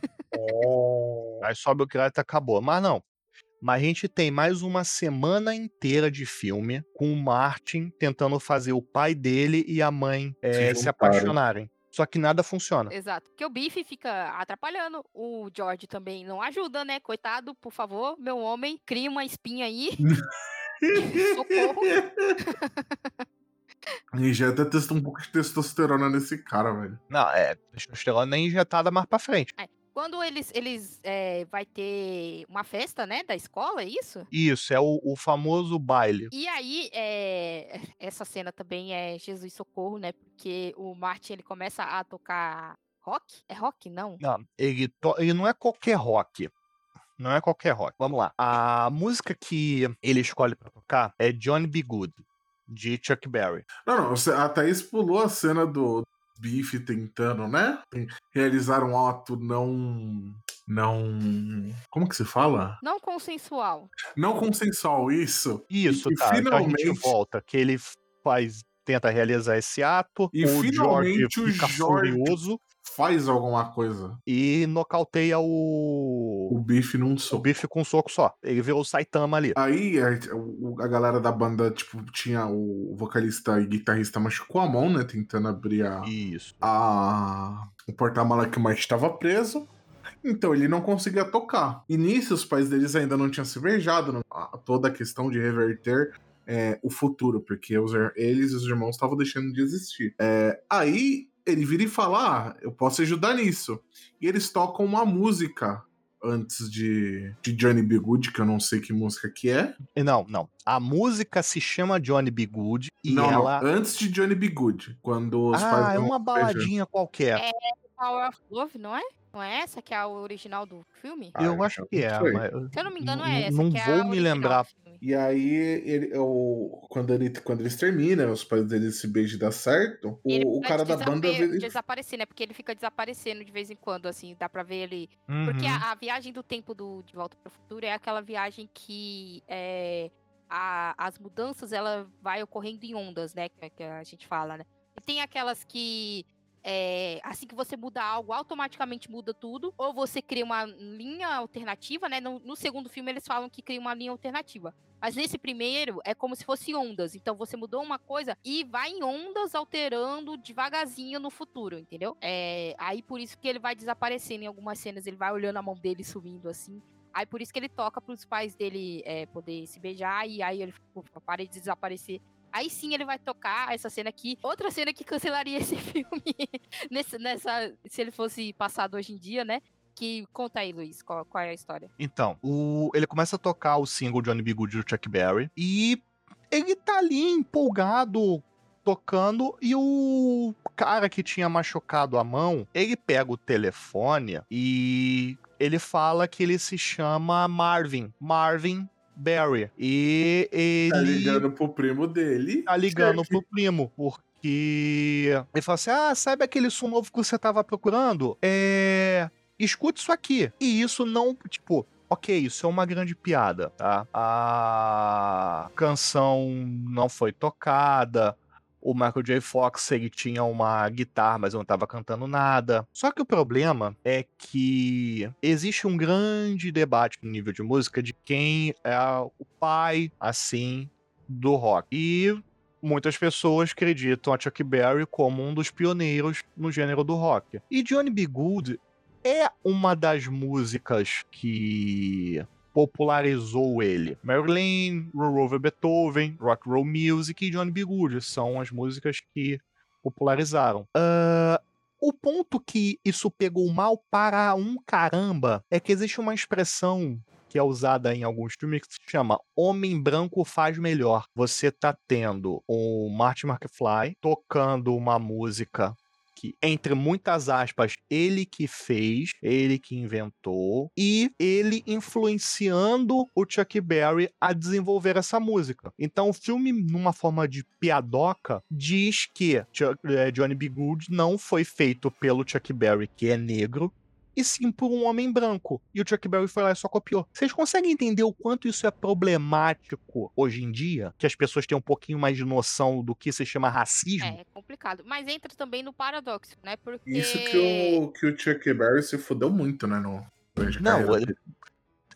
Aí sobe o crédito e acabou. Mas não. Mas a gente tem mais uma semana inteira de filme com o Martin tentando fazer o pai dele e a mãe eh, se, juntarem. apaixonarem. Só que nada funciona. Exato. Porque o Biff fica atrapalhando. O George também não ajuda, né? Coitado, por favor, meu homem, cria uma espinha aí. (laughs) Socorro. (laughs) Injeta testa um pouco de testosterona nesse cara, velho. Não, é. Testosterona nem injetada mais pra frente. Quando eles, eles é, vai ter uma festa, né, da escola, é isso? Isso, é o, o famoso baile. E aí, é, (laughs) essa cena também é Jesus Socorro, né? Porque o Martin, ele começa a tocar rock? É rock? Não. Não, ele, to- ele não é qualquer rock. Não é qualquer rock. Vamos lá. A música que ele escolhe pra tocar é Johnny B. Good, de Chuck Berry. Não, não, a Thaís pulou a cena do Biff tentando, né? Realizar um ato não. Não. Como que se fala? Não consensual. Não consensual, isso. Isso, E tá. Então a gente finalmente- volta. Que ele faz, tenta realizar esse ato. E o George finalmente o fica George- furioso Faz alguma coisa. e nocauteia o. O Biff num O soco. bife com um soco só. Ele vê o Saitama ali. Aí a, o- a galera da banda, tipo, tinha o vocalista e guitarrista machucou a mão, né? Tentando abrir a, Isso. a o porta-mala que o Martin estava preso. Então ele não conseguia tocar. E nisso os pais deles ainda não tinham se beijado. não- toda a questão de reverter é, o futuro, porque os ir- eles e os irmãos estavam deixando de existir. É, aí ele vira e fala: Ah, eu posso ajudar nisso. E eles tocam uma música antes de, de Johnny B. Good, que eu não sei que música que é. E Não, não. A música se chama Johnny B. Good e não, ela. não, antes de Johnny B. Good. Quando os pais Ah, é não uma beijam. baladinha qualquer. É. Power of Love, não é? Não é essa que é a original do filme? Ah, Eu acho que é, mas. Se eu não me engano, é essa. não que é a vou me original lembrar. E aí, ele, o, quando, ele, quando eles terminam, os pais deles se beijam e dá certo, o, o cara da banda ele. desaparecer, né? Porque ele fica desaparecendo de vez em quando, assim, dá pra ver ele. Uhum. Porque a, a viagem do tempo do De Volta para o Futuro é aquela viagem que é, a- as mudanças ela vai ocorrendo em ondas, né? Que, que a gente fala, né? E tem aquelas que é, assim que você muda algo, automaticamente muda tudo. Ou você cria uma linha alternativa, né? No, no segundo filme eles falam que cria uma linha alternativa. Mas nesse primeiro é como se fosse ondas. Então você mudou uma coisa e vai em ondas alterando devagarzinho no futuro, entendeu? É, aí por isso que ele vai desaparecendo em algumas cenas, ele vai olhando a mão dele subindo assim. Aí por isso que ele toca pros pais dele é, poder se beijar e aí ele para de desaparecer. Aí sim ele vai tocar essa cena aqui. Outra cena que cancelaria (laughs) esse filme nesse, nessa. Se ele fosse passado hoje em dia, né? Que conta aí, Luiz, qual, qual é a história? Então, o- ele começa a tocar o single Johnny B. Good do Chuck Berry e ele tá ali empolgado tocando e o cara que tinha machucado a mão, ele pega o telefone e ele fala que ele se chama Marvin, Marvin Berry. E Tá ele ligando pro primo dele. tá ligando pro primo, porque que ele fala assim: ah, sabe aquele som novo que você tava procurando? É. Escute isso aqui. E isso não, tipo, ok, isso é uma grande piada, tá? A canção não foi tocada. O Michael J. Fox ele tinha uma guitarra, mas não estava cantando nada. Só que o problema é que existe um grande debate no nível de música de quem é o pai, assim, do rock. E muitas pessoas acreditam a Chuck Berry como um dos pioneiros no gênero do rock. E Johnny B. Good é uma das músicas que popularizou ele. Marilyn, Roll Beethoven, Rock Roll Music e Johnny B. Good são as músicas que popularizaram. Uh, o ponto que isso pegou mal para um caramba é que existe uma expressão que é usada em alguns filmes que se chama Homem Branco Faz Melhor. Você tá tendo o Martin McFly tocando uma música que, entre muitas aspas, ele que fez, ele que inventou, e ele influenciando o Chuck Berry a desenvolver essa música. Então, o filme, numa forma de piadoca, diz que Chuck, é, Johnny B. Good não foi feito pelo Chuck Berry, que é negro, e sim por um homem branco. E o Chuck Berry foi lá e só copiou. Vocês conseguem entender o quanto isso é problemático hoje em dia? Que as pessoas têm um pouquinho mais de noção do que se chama racismo? É, é complicado. Mas entra também no paradoxo, né? Porque. Isso que o, que o Chuck Berry se fudeu muito, né? No, Não, ele,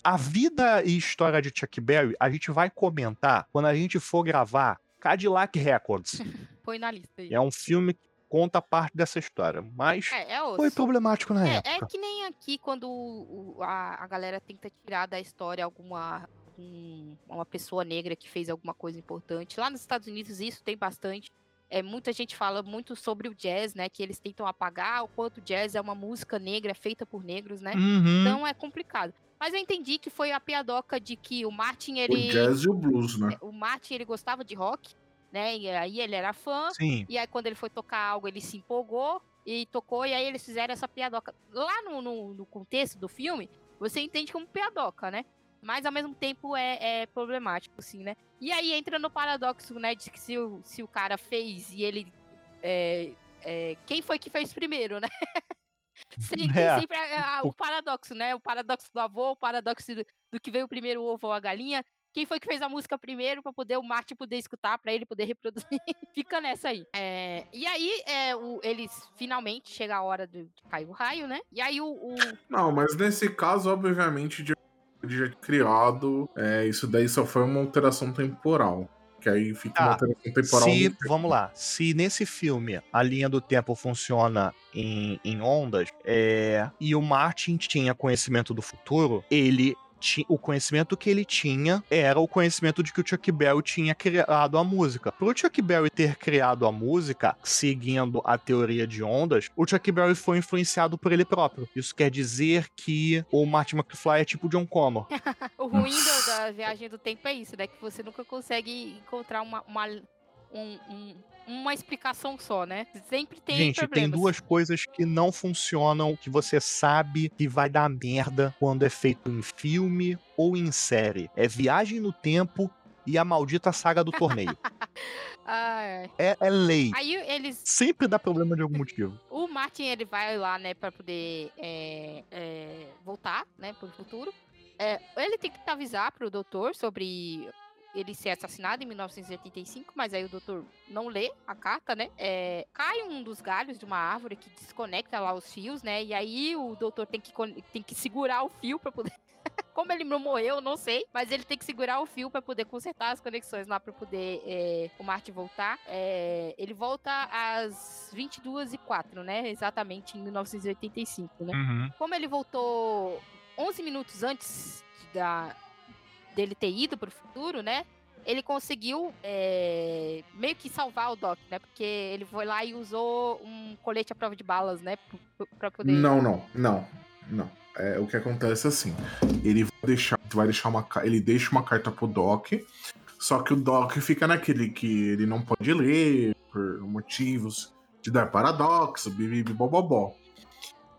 a vida e história de Chuck Berry a gente vai comentar quando a gente for gravar Cadillac Records. (laughs) Põe na lista aí. É um filme conta parte dessa história. Mas é, é foi problemático na é, época. É que nem aqui quando o, a, a galera tenta tirar da história alguma um, uma pessoa negra que fez alguma coisa importante. Lá nos Estados Unidos isso tem bastante. É, muita gente fala muito sobre o jazz, né? Que eles tentam apagar o quanto o jazz é uma música negra feita por negros, né? Uhum. Então é complicado. Mas eu entendi que foi a piadoca de que o Martin ele o jazz e o blues, né? O Martin ele gostava de rock né? E aí ele era fã. Sim. E aí quando ele foi tocar algo, ele se empolgou e tocou, e aí eles fizeram essa piadoca. Lá no, no, no contexto do filme, você entende como piadoca, né? Mas ao mesmo tempo é, é, problemático, assim, né? E aí entra no paradoxo, né? De que se o, se o cara fez e ele. É, é, quem foi que fez primeiro, né? (laughs) (laughs) sempre, é. sempre o paradoxo, né? O paradoxo do avô, o paradoxo do, do que veio primeiro o ovo ou a galinha quem foi que fez a música primeiro para poder o Martin poder escutar, para ele poder reproduzir. (laughs) Fica nessa aí. É, e aí, é, o, eles finalmente chega a hora de, de cair o raio, né? E aí o, o... Não, mas nesse caso, obviamente, de, de criado, é, isso daí só foi uma alteração temporal. Que aí fica uma ah, alteração temporal. Se, vamos lá, se nesse filme a linha do tempo funciona em, em ondas, é, e o Martin tinha conhecimento do futuro, ele o conhecimento que ele tinha era o conhecimento de que o Chuck Berry tinha criado a música. Pro Chuck Berry ter criado a música, seguindo a teoria de ondas, o Chuck Berry foi influenciado por ele próprio. Isso quer dizer que o Martin McFly é tipo John Connor. (laughs) o ruim da viagem do tempo é isso, né? Que você nunca consegue encontrar uma, uma um, um uma explicação só, né? Sempre tem Gente, problemas. tem duas coisas que não funcionam, que você sabe que vai dar merda quando é feito em filme ou em série. É Viagem no Tempo e a maldita saga do torneio. (laughs) ah, é. É, lei. Aí eles. Sempre dá problema de algum motivo. o Martin, ele vai lá, né, pra poder é, é, voltar, né, pro futuro. É, ele tem que avisar pro doutor sobre ele ser assassinado em 1985, mas aí o doutor não lê a carta, né? É, cai um dos galhos de uma árvore que desconecta lá os fios, né? E aí o doutor tem que, tem que segurar o fio para poder. (laughs) Como ele não morreu, não sei, mas ele tem que segurar o fio para poder consertar as conexões lá para poder é, o Marte voltar. É, ele volta às 22 e 04 né? Exatamente em 1985, né? Uhum. Como ele voltou 11 minutos antes da, dele ter ido pro futuro, né? Ele conseguiu é, meio que salvar o Doc, né? Porque ele foi lá e usou um colete à prova de balas, né? Pra poder. Não, não, não, não. É, o que acontece é assim: ele vai deixar, vai deixar uma, ele deixa uma carta pro Doc, só que o Doc fica naquele que ele não pode ler por motivos de dar paradoxo, bibibibobobó.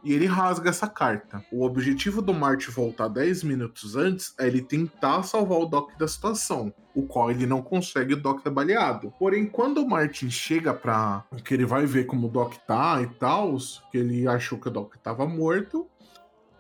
E ele rasga essa carta. O objetivo do Marty voltar 10 minutos antes é ele tentar salvar o Doc da situação, o qual ele não consegue, o Doc é baleado. Porém, quando o Martin chega pra. que ele vai ver como o Doc tá e tal, que ele achou que o Doc tava morto.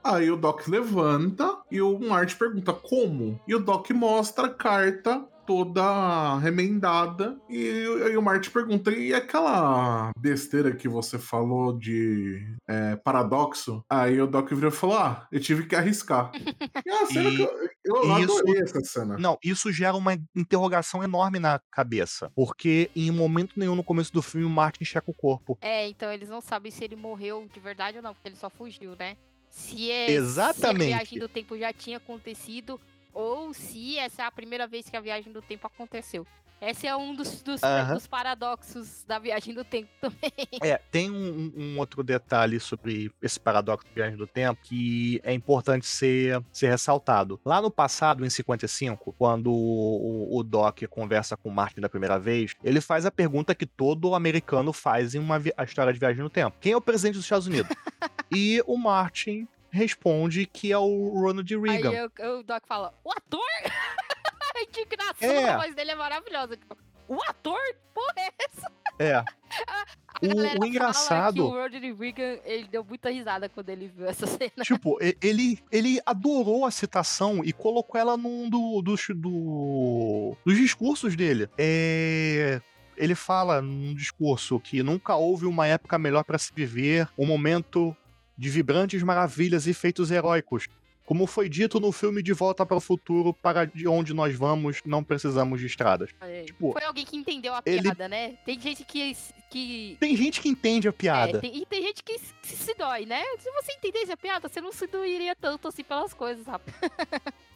Aí o Doc levanta e o Marty pergunta como? E o Doc mostra a carta toda remendada. E aí o Marty pergunta: e aquela besteira que você falou de é, paradoxo? Aí o Doc virou e falou: ah, eu tive que arriscar. (laughs) e é uma cena E que eu, eu isso- adorei essa cena. Não, isso gera uma interrogação enorme na cabeça. Porque em momento nenhum no começo do filme o Martin checa o corpo. É, então eles não sabem se ele morreu de verdade ou não, porque ele só fugiu, né? Se, é, se a Exatamente. viagem do tempo já tinha acontecido ou se essa é a primeira vez que a viagem do tempo aconteceu. Esse é um dos, dos, Aham. dos paradoxos da viagem do tempo também. (laughs) É, tem um, um outro detalhe sobre esse paradoxo de viagem do tempo que é importante ser, ser ressaltado. Lá no passado, em 55, quando o, o Doc conversa com o Martin da primeira vez, ele faz a pergunta que todo americano faz em uma a história de viagem no tempo: quem é o presidente dos Estados Unidos? (laughs) e o Martin responde que é o Ronald Aí Reagan. eu- o Doc fala, o ator? (laughs) a indignação É. da voz dele é maravilhosa. O ator? Porra, é essa? É. (laughs) A O- o engraçado- o Ronald Reagan, ele deu muita risada quando ele viu essa cena. Tipo, ele, ele adorou a citação e colocou ela num do, dos, do, dos discursos dele. É, ele fala num discurso que nunca houve uma época melhor para se viver, um momento de vibrantes maravilhas e feitos heróicos. Como foi dito no filme De Volta para o Futuro, para de onde nós vamos, não precisamos de estradas. É, Tipo, Foi alguém que entendeu a ele- piada, né? Tem gente que. que Tem gente que entende a é, piada. tem- e tem gente que se, se dói, né? Se você entendesse a piada, você não se doeria tanto assim pelas coisas, rapaz. (laughs)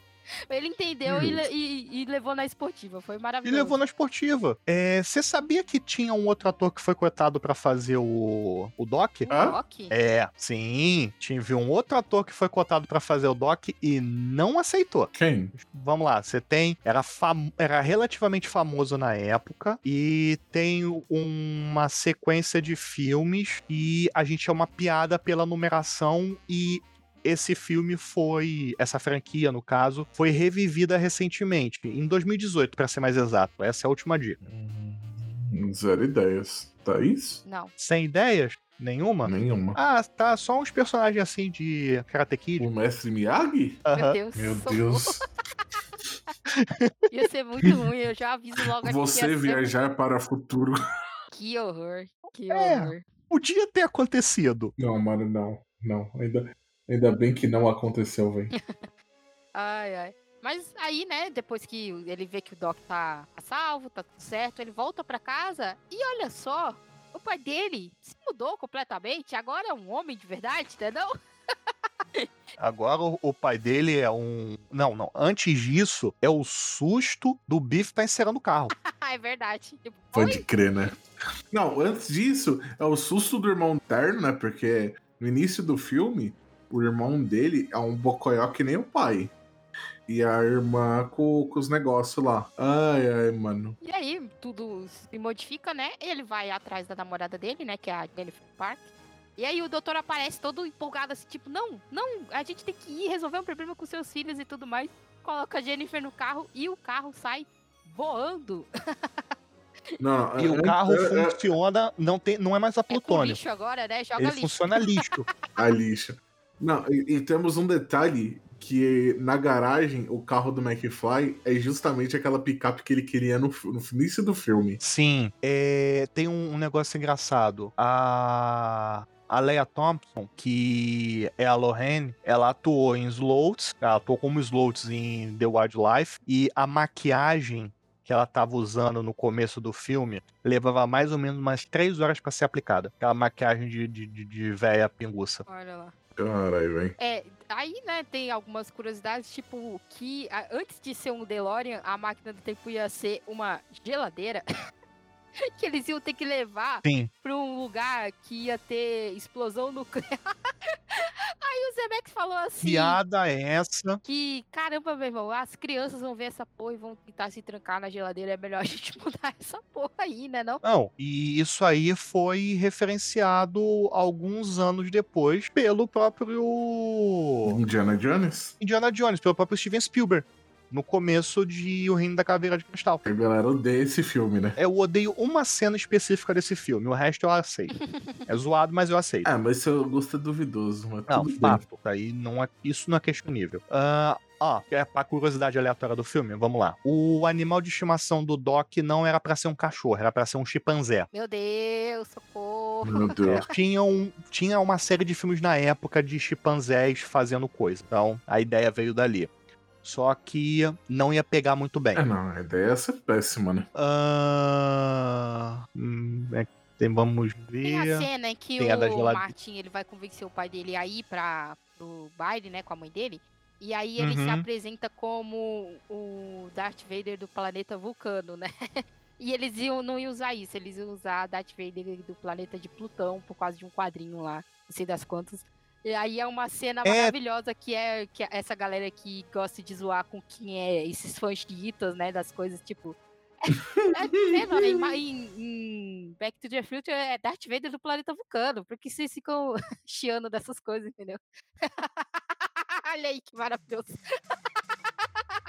Ele entendeu e, le- e- e levou na esportiva. Foi E maravilhoso. levou na esportiva. Você sabia que tinha um outro ator que foi cotado para fazer o, o Doc? Um Hã? rock? É, sim. Tive um outro ator que foi cotado pra fazer o Doc e não aceitou. Quem? Vamos lá, você tem. Era, fam- era relativamente famoso na época e tem uma sequência de filmes e a gente é uma piada pela numeração e. Esse filme foi, essa franquia no caso, foi revivida recentemente, em 2018, pra ser mais exato. Essa é a última dica. Zero ideias. Thaís? Não. Sem ideias? Nenhuma? Nenhuma. Ah, tá. Só uns personagens assim de Karate Kid. O mestre Miyagi? Meu Aham. Deus. Meu. Deus. Ia ser muito ruim. Eu já aviso logo aqui. que Você viajar para o futuro. Que horror. Que É. horror. Podia ter acontecido. Não, mano, não. Não. Ainda, ainda bem que não aconteceu, velho. (laughs) Ai, ai. Mas aí, né, depois que ele vê que o Doc tá salvo, tá tudo certo, ele volta pra casa e olha só, o pai dele se mudou completamente, agora é um homem de verdade, entendeu? (laughs) Agora o, o pai dele é um. Não, não. Antes disso, é o susto do Biff tá encerando o carro. (laughs) é verdade. Tipo, Pode oi? crer, né? Não, antes disso, é o susto do irmão terno, né? Porque no início do filme, o irmão dele é um bocoió que nem o pai. E a irmã com, com os negócios lá. Ai, ai, mano. E aí, tudo se modifica, né? Ele vai atrás da namorada dele, né, que é a Jennifer Park. E aí o doutor aparece todo empolgado, assim, tipo, não, não, a gente tem que ir resolver um problema com seus filhos e tudo mais. Coloca a Jennifer no carro e o carro sai voando. Não, E o é- carro é- é- funciona, não, tem, não é mais a É plutônio. lixo agora, né? Joga Ele lixo. funciona lixo. (laughs) a lixa. Não, e, e temos um detalhe que na garagem o carro do McFly é justamente aquela picape que ele queria no, no início do filme. Sim. É, tem um, um negócio engraçado. A. A Leia Thompson, que é a Lorraine, ela atuou em Sloats, ela atuou como Sloats em The Wildlife, e a maquiagem que ela tava usando no começo do filme levava mais ou menos umas três horas pra ser aplicada. Aquela maquiagem de, de, de, de véia pinguça. Olha lá. Caralho, velho. É, aí, né, tem algumas curiosidades, tipo, que a- antes de ser um DeLorean, a máquina do tempo ia ser uma geladeira. (laughs) (laughs) que eles iam ter que levar Sim. pra um lugar que ia ter explosão nuclear. (laughs) Aí o Zemeckis falou assim. Piada é essa. Que, caramba, meu irmão, as crianças vão ver essa porra e vão tentar se trancar na geladeira. É melhor a gente (laughs) mudar essa porra aí, né? Não? Não, e isso aí foi referenciado alguns anos depois pelo próprio Indiana Jones? Indiana Jones, pelo próprio Steven Spielberg. No começo de O Reino da Caveira de Cristal. A galera odeia esse filme, né? Eu odeio uma cena específica desse filme, o resto eu aceito. (laughs) É zoado, mas eu aceito. Ah, mas seu gosto é duvidoso, mas Não, tudo bem. fato. Aí não é, isso não é questionível. Ah, ó, é pra curiosidade aleatória do filme, vamos lá. O animal de estimação do Doc não era pra ser um cachorro, era pra ser um chimpanzé. Meu Deus, socorro. Meu (laughs) Deus. É, tinha, um, tinha uma série de filmes na época de chimpanzés fazendo coisa. Então, a ideia veio dali. Só que não ia pegar muito bem. É, não, a ideia é essa péssima, né? Ah, hum, é, tem- vamos Tem a ver. cena em que Tem o gelade- Martin ele vai convencer o pai dele a ir pra, pro baile, né, com a mãe dele. E aí ele se Uhum. apresenta como o Darth Vader do planeta Vulcano, né? (laughs) E eles iam, não iam usar isso, eles iam usar Darth Vader do planeta de Plutão, por causa de um quadrinho lá, não sei das quantas. E aí é uma cena É. maravilhosa que é que é essa galera que gosta de zoar com quem é esses fãs chiitas, né, das coisas, tipo... É, é, não, (laughs) em, em Back to the Future é Darth Vader do planeta Vulcano, porque vocês ficam (laughs) chiando dessas coisas, entendeu? (laughs) Olha aí que maravilhoso.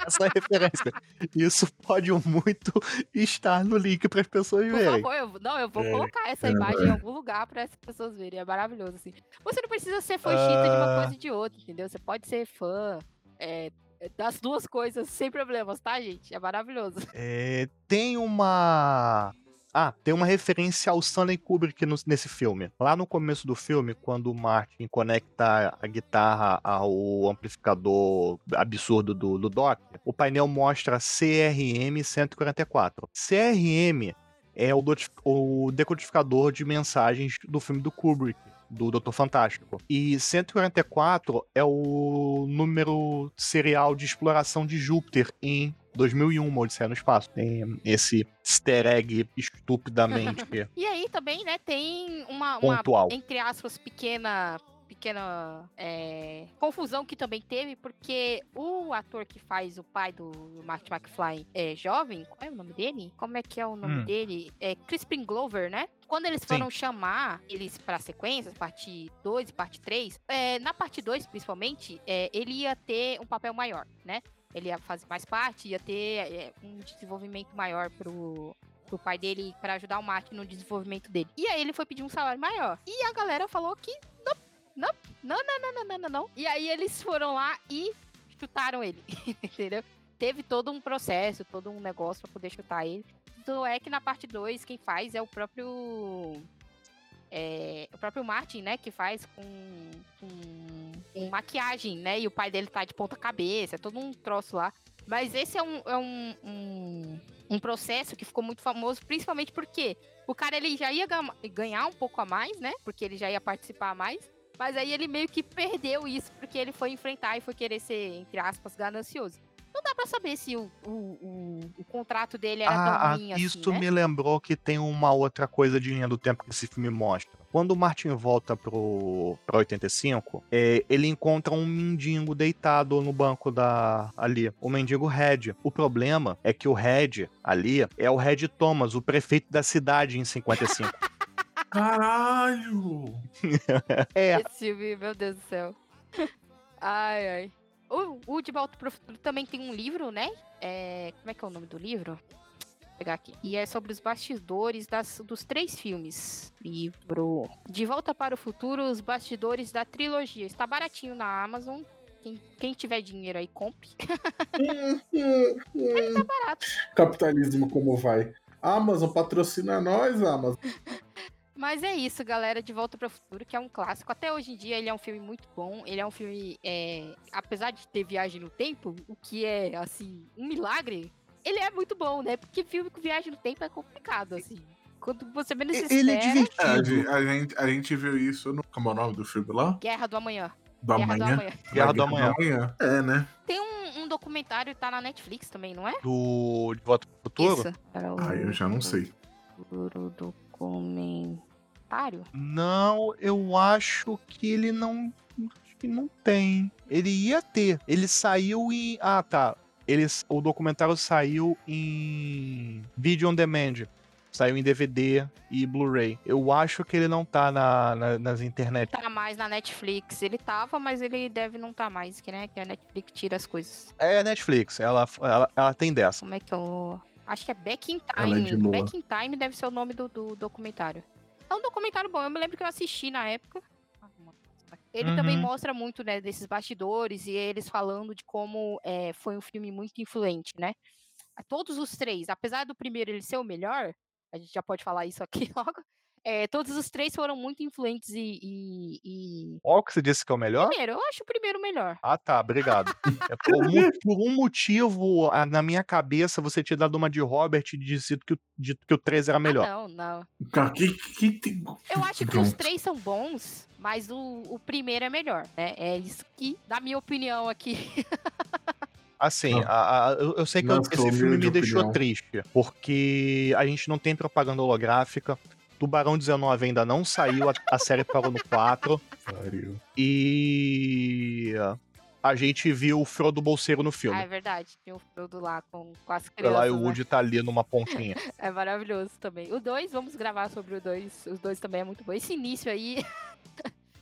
Essa referência. Isso pode muito estar no link para as pessoas Por verem. favor, eu, não, eu vou É, colocar essa é, imagem em é. algum lugar para as pessoas verem. É maravilhoso, assim. Você não precisa ser fã chita de uma Ah. coisa e de outra, entendeu? Você pode ser fã é, das duas coisas sem problemas, tá, gente? É maravilhoso. É, tem uma. Ah, tem uma referência ao Stanley Kubrick no- nesse filme. Lá no começo do filme, quando o Martin conecta a guitarra ao amplificador absurdo do, do Doc, o painel mostra CRM 144. CRM é o, o decodificador de mensagens do filme do Kubrick, do Doutor Fantástico. E 144 é o número serial de exploração de Júpiter em 2001, uma Odisseia no Espaço. Tem esse easter egg estupidamente (laughs) E aí também, né, tem uma, uma pontual. entre aspas, pequena pequena é, confusão que também teve, porque o ator que faz o pai do Martin McFly é jovem, qual é o nome dele? Como é que é o nome Hum. dele? É Crispin Glover, né? Quando eles Sim. foram chamar eles pra sequência, parte 2 e parte 3, é, na parte 2, principalmente, é, ele ia ter um papel maior, né? ele ia fazer mais parte, ia ter é, um desenvolvimento maior pro, pro pai dele para ajudar o Mark no desenvolvimento dele. E aí ele foi pedir um salário maior. E a galera falou que não, não, não, não, não, não, não, não. E aí eles foram lá e chutaram ele, (laughs) entendeu? Teve todo um processo, todo um negócio para poder chutar ele. Então é que na parte 2 quem faz é o próprio é, o próprio Martin, né, que faz com, com com maquiagem, né, e o pai dele tá de ponta cabeça, é todo um troço lá. Mas esse é um, é um, um, um processo que ficou muito famoso, principalmente porque o cara ele já ia ganhar um pouco a mais, né, porque ele já ia participar mais, mas aí ele meio que perdeu isso, porque ele foi enfrentar e foi querer ser, entre aspas, ganancioso. Não dá pra saber se o, o, o, o contrato dele era Ah, tão ruim isso assim, né? me lembrou que tem uma outra coisa de linha do tempo que esse filme mostra. Quando o Martin volta pro, pra 85, é, ele encontra um mendigo deitado no banco da ali, o mendigo Red. O problema é que o Red ali é o Red Thomas, o prefeito da cidade em 55. (laughs) Caralho! (laughs) é, Esse filme, meu Deus do céu. (laughs) ai, ai. O, o De Volta pro Futuro também tem um livro, né? É, como é que é o nome do livro? Pegar aqui. E é sobre os bastidores das, dos três filmes. Livro. De Volta para o Futuro, os bastidores da trilogia. Está baratinho na Amazon. Quem, quem tiver dinheiro aí, compre. tá barato. Capitalismo como vai? Amazon patrocina nós, Amazon. (laughs) Mas é isso, galera, De Volta para o Futuro, que é um clássico. Até hoje em dia ele é um filme muito bom. Ele é um filme, é, apesar de ter viagem no tempo, o que é, assim, um milagre, ele é muito bom, né? Porque filme com viagem no tempo é complicado, assim. Quando você menos espera, ele é É, a, divertido. gente, a, gente, a gente viu isso no. Como é o nome do filme lá? Guerra do Amanhã. Do Guerra do amanhã. Amanhã. Guerra do Da Amanhã. É, né? Tem um, um documentário, tá na Netflix também, não é? Do De Volta pro Futuro? Isso. Ah, eu já não sei. Futuro documentário. Não, eu acho que ele não. Acho que que não tem. Ele ia ter. Ele saiu em. Ah, tá. Eles, o documentário saiu em vídeo on demand. Saiu em DVD e Blu-ray. Eu acho que ele não tá na, na- nas internet. Tá mais na Netflix. Ele tava, mas ele deve não tá mais, que, né? Que a Netflix tira as coisas. É a Netflix, ela, ela, ela tem dessa. Como é que eu. Acho que é Back in é Time. boa. Back in Time deve ser o nome do, do documentário. É um documentário bom. Eu me lembro que eu assisti na época. Ele também Uhum. mostra muito, né, desses bastidores e eles falando de como é, foi um filme muito influente, né? Todos os três, apesar do primeiro ele ser o melhor, a gente já pode falar isso aqui (laughs) logo. É, todos os três foram muito influentes e, e, e- Qual que você disse que é o melhor? Primeiro, eu acho o primeiro melhor. Ah, tá, obrigado. É por, um, por um motivo, ah, na minha cabeça, você tinha dado uma de Robert e dito que, o- dito que o 3 era melhor. Ah, não, não. Cara, que, que tem- Eu acho que os três são bons, mas o, o primeiro é melhor, né? É isso que, na minha opinião aqui. (laughs) Assim, Ah. a- a- eu, eu sei que Na esse filme me deixou opinião. triste, porque a gente não tem propaganda holográfica. Tubarão 19 ainda não saiu, a, a série parou no 4. Pariu. E a gente viu o Frodo Bolseiro no Ah, filme. é verdade. Tem o Frodo lá com, com as Lá crianças. e o né? Woody tá ali numa pontinha. (laughs) É maravilhoso também. O 2, vamos gravar sobre o 2. Os dois também é muito bom. Esse início aí. (laughs)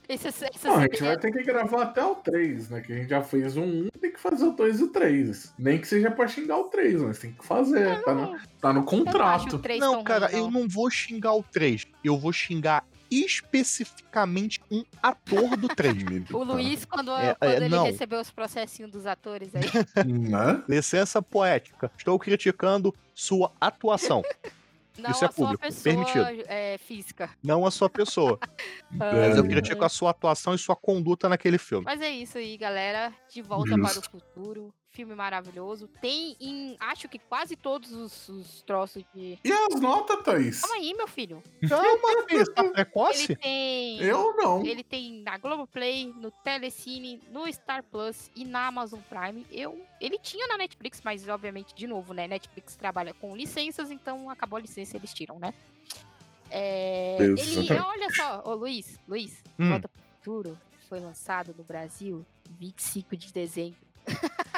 esse, esse, esse- Não, a gente vai ter que gravar até o 3, né? Que a gente já fez o 1, tem que fazer o 2 e o 3. Nem que seja pra xingar o 3, mas tem que fazer. Tá no, tá no não contrato. o 3 Não, tão cara, ruim, eu não vou xingar o 3. Eu vou xingar especificamente um ator do 3. (laughs) O Luiz, quando, É, quando é, ele não. recebeu os processinhos dos atores aí. (laughs) Né? Licença poética. Estou criticando sua atuação, Não Isso é a sua público, pessoa permitido. é, física. não a sua pessoa. É. (laughs) Mas eu critico a sua atuação e sua conduta naquele filme. Mas é isso aí, galera. De volta Justo. para o futuro. Filme maravilhoso. Tem em, acho que quase todos os, os troços de. E as notas, Thaís? Calma aí, meu filho. Calma, filho, tá Ele precoce? tem. Eu não. Ele tem na Globoplay, no Telecine, no Star Plus e na Amazon Prime. Eu, ele tinha na Netflix, mas obviamente, de novo, né? Netflix trabalha com licenças, então acabou a licença eles tiram, né? É, ele, Exatamente. olha só, ô Luiz, Luiz, Hum. Volta pro Futuro foi lançado no Brasil 25 de dezembro. (laughs)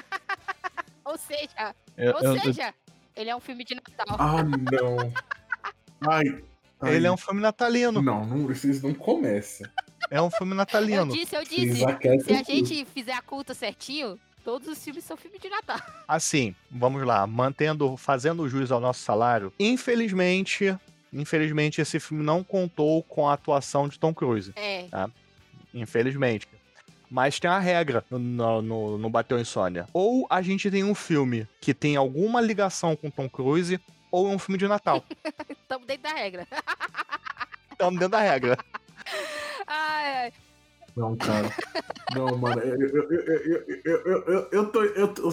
ou seja, Eu- ou eu- seja, ele é um filme de Natal. Ah, não. Ai. ai. ele é um filme natalino. Não, não, vocês não começam. É um filme eu natalino. disse, eu disse. Se a gente fizer a conta certinho, todos os filmes são filme de Natal. Assim, vamos lá, mantendo, fazendo jus ao nosso salário. Infelizmente, infelizmente esse filme não contou com a atuação de Tom Cruise. É, Infelizmente. Mas tem a regra no, no, no Bateu Insônia. Ou a gente tem um filme que tem alguma ligação com Tom Cruise, ou é um filme de Natal. (laughs) estamos dentro da regra. (laughs) Estamos dentro da regra. Ai, ai. Não, cara. Não, mano. Eu, eu, eu, eu, eu, eu, eu, eu tô. Eu, tô-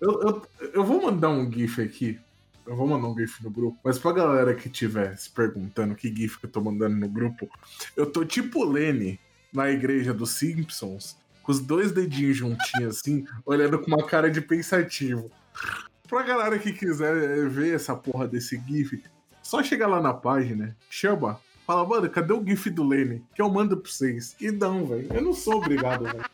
eu, eu, eu vou mandar um GIF aqui. Eu vou mandar um GIF no grupo. Mas pra galera que estiver se perguntando que GIF que eu tô mandando no grupo, eu tô tipo o Lenny na igreja dos Simpsons, com os dois dedinhos juntinhos assim, (laughs) olhando com uma cara de pensativo. Pra galera que quiser eh, ver essa porra desse GIF, só chegar lá na página, chama, fala, mano, cadê o GIF do Lenny? Que eu mando pra vocês. E não, velho. Eu não sou obrigado, velho.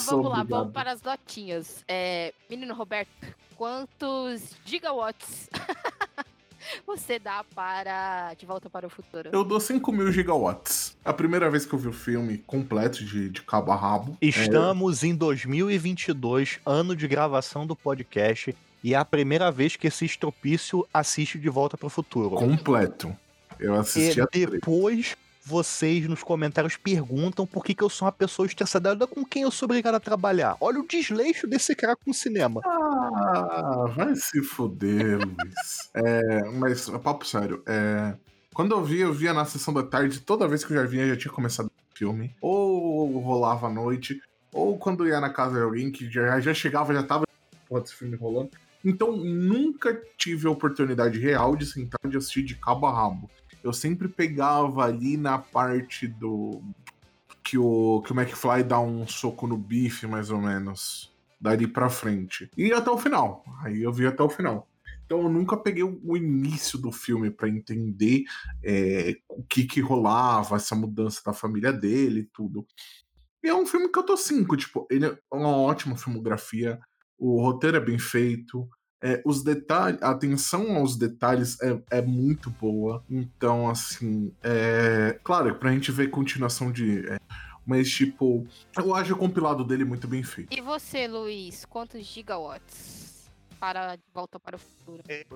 Sou vamos lá, obrigado. vamos para as notinhas. É, menino Roberto, quantos gigawatts (laughs) você dá para De Volta para o Futuro? Eu dou 5 mil gigawatts. A primeira vez que eu vi o filme completo de, de cabo a rabo. Estamos em 2022, ano de gravação do podcast, e é a primeira vez que esse estropício assiste De Volta para o Futuro. é, completo. Eu assisti E a depois vocês nos comentários perguntam por que, que eu sou uma pessoa estressada. Com quem eu sou obrigado a trabalhar. Olha o desleixo desse cara com o cinema. Ah, vai se fuder, Luiz. É, mas, papo sério, é, quando eu via, eu via na sessão da tarde, toda vez que eu já vinha, já tinha começado o filme. Ou rolava à noite, ou quando ia na casa de alguém que já, já chegava, já tava porra desse filme rolando. Então, nunca tive a oportunidade real de sentar e assistir de cabo a rabo. Eu sempre pegava ali na parte do. Que o, que o McFly dá um soco no bife, mais ou menos dali pra frente. E até o final. Aí eu vi até o final. Então eu nunca peguei o início do filme pra entender é, o que que rolava, essa mudança da família dele e tudo. E é um filme que eu tô cinco, tipo, ele é uma ótima filmografia, o roteiro é bem feito, é, os detalhes, a atenção aos detalhes é, é muito boa. Então, assim, é. Claro, pra gente ver continuação de. É, mas, tipo, eu acho o compilado dele muito bem feito. E você, Luiz, quantos gigawatts para Volta para o Futuro? É,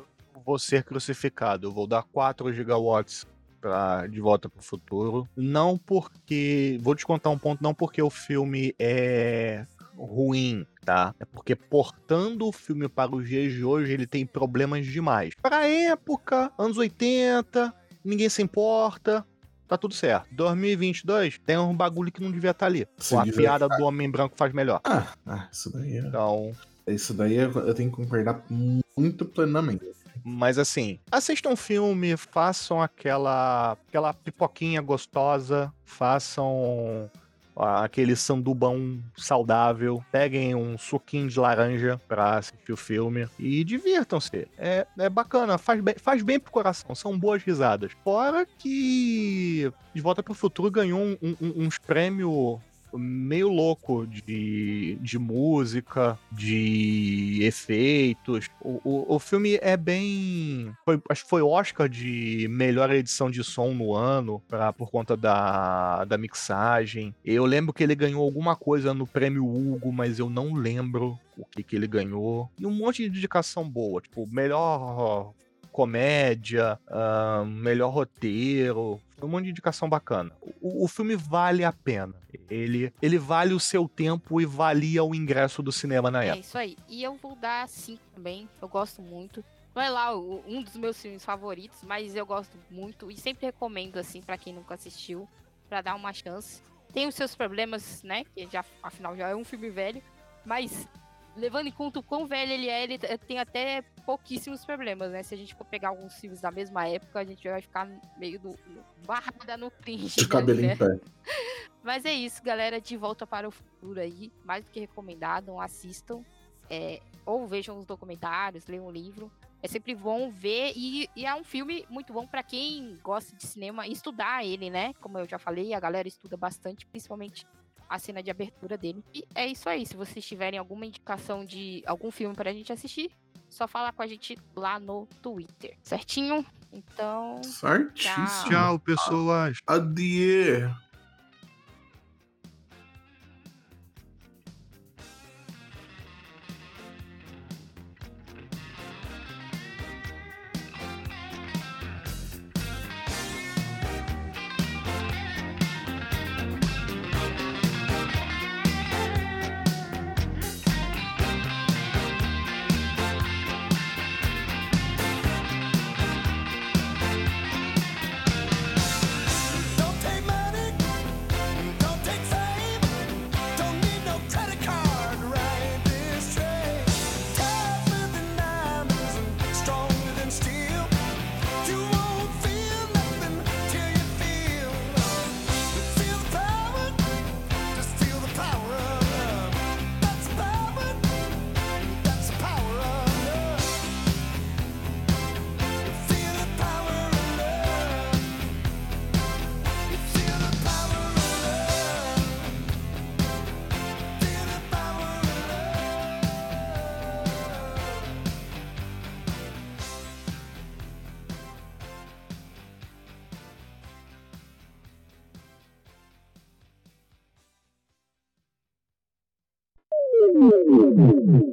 vou ser crucificado. Eu vou dar 4 gigawatts pra De Volta para o Futuro. Não porque. Vou te contar um ponto, não porque o filme é ruim, tá? É porque portando o filme para os dias de hoje, ele tem problemas demais. Pra época, anos 80, ninguém se importa, tá tudo certo. 2022 tem um bagulho que não devia estar tá ali. Sim, a piada do homem branco faz melhor. Ah, ah, isso daí é. Então. Isso daí eu tenho que concordar muito plenamente. Mas assim, assistam um filme, façam aquela aquela pipoquinha gostosa, façam aquele sandubão saudável, peguem um suquinho de laranja pra assistir o filme e divirtam-se. É, é bacana, faz bem, faz bem pro coração, são boas risadas. Fora que De Volta pro Futuro ganhou um, um, uns prêmios meio louco de, de música, de efeitos. O, o, o filme é bem. Foi, acho que foi Oscar de melhor edição de som no ano, pra, por conta da, da mixagem. Eu lembro que ele ganhou alguma coisa no prêmio Hugo, mas eu não lembro o que, que ele ganhou. E um monte de dedicação boa, tipo, melhor comédia, uh, melhor roteiro, um monte de indicação bacana. O, o, filme vale a pena. Ele, ele vale o seu tempo e valia o ingresso do cinema na é época. É isso aí. E eu vou dar sim também. Eu gosto muito. Não é lá um dos meus filmes favoritos, mas eu gosto muito e sempre recomendo assim para quem nunca assistiu, para dar uma chance. Tem os seus problemas, né? Que já afinal já é um filme velho, mas levando em conta o quão velho ele é, ele tem até pouquíssimos problemas, né? Se a gente for pegar alguns filmes da mesma época, a gente vai ficar meio do, barrada no cringe. De cabelo né? em pé. (laughs) Mas é isso, galera. De volta para o futuro aí. Mais do que recomendado, assistam. É, ou vejam os documentários, leiam o livro. É sempre bom ver e, e é um filme muito bom para quem gosta de cinema estudar ele, né? Como eu já falei, a galera estuda bastante, principalmente a cena de abertura dele. E é isso aí. Se vocês tiverem alguma indicação de algum filme pra gente assistir, só falar com a gente lá no Twitter. Certinho? Então. Certíssimo. Tchau, tchau pessoas. Adieu.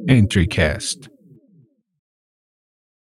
EntriCast.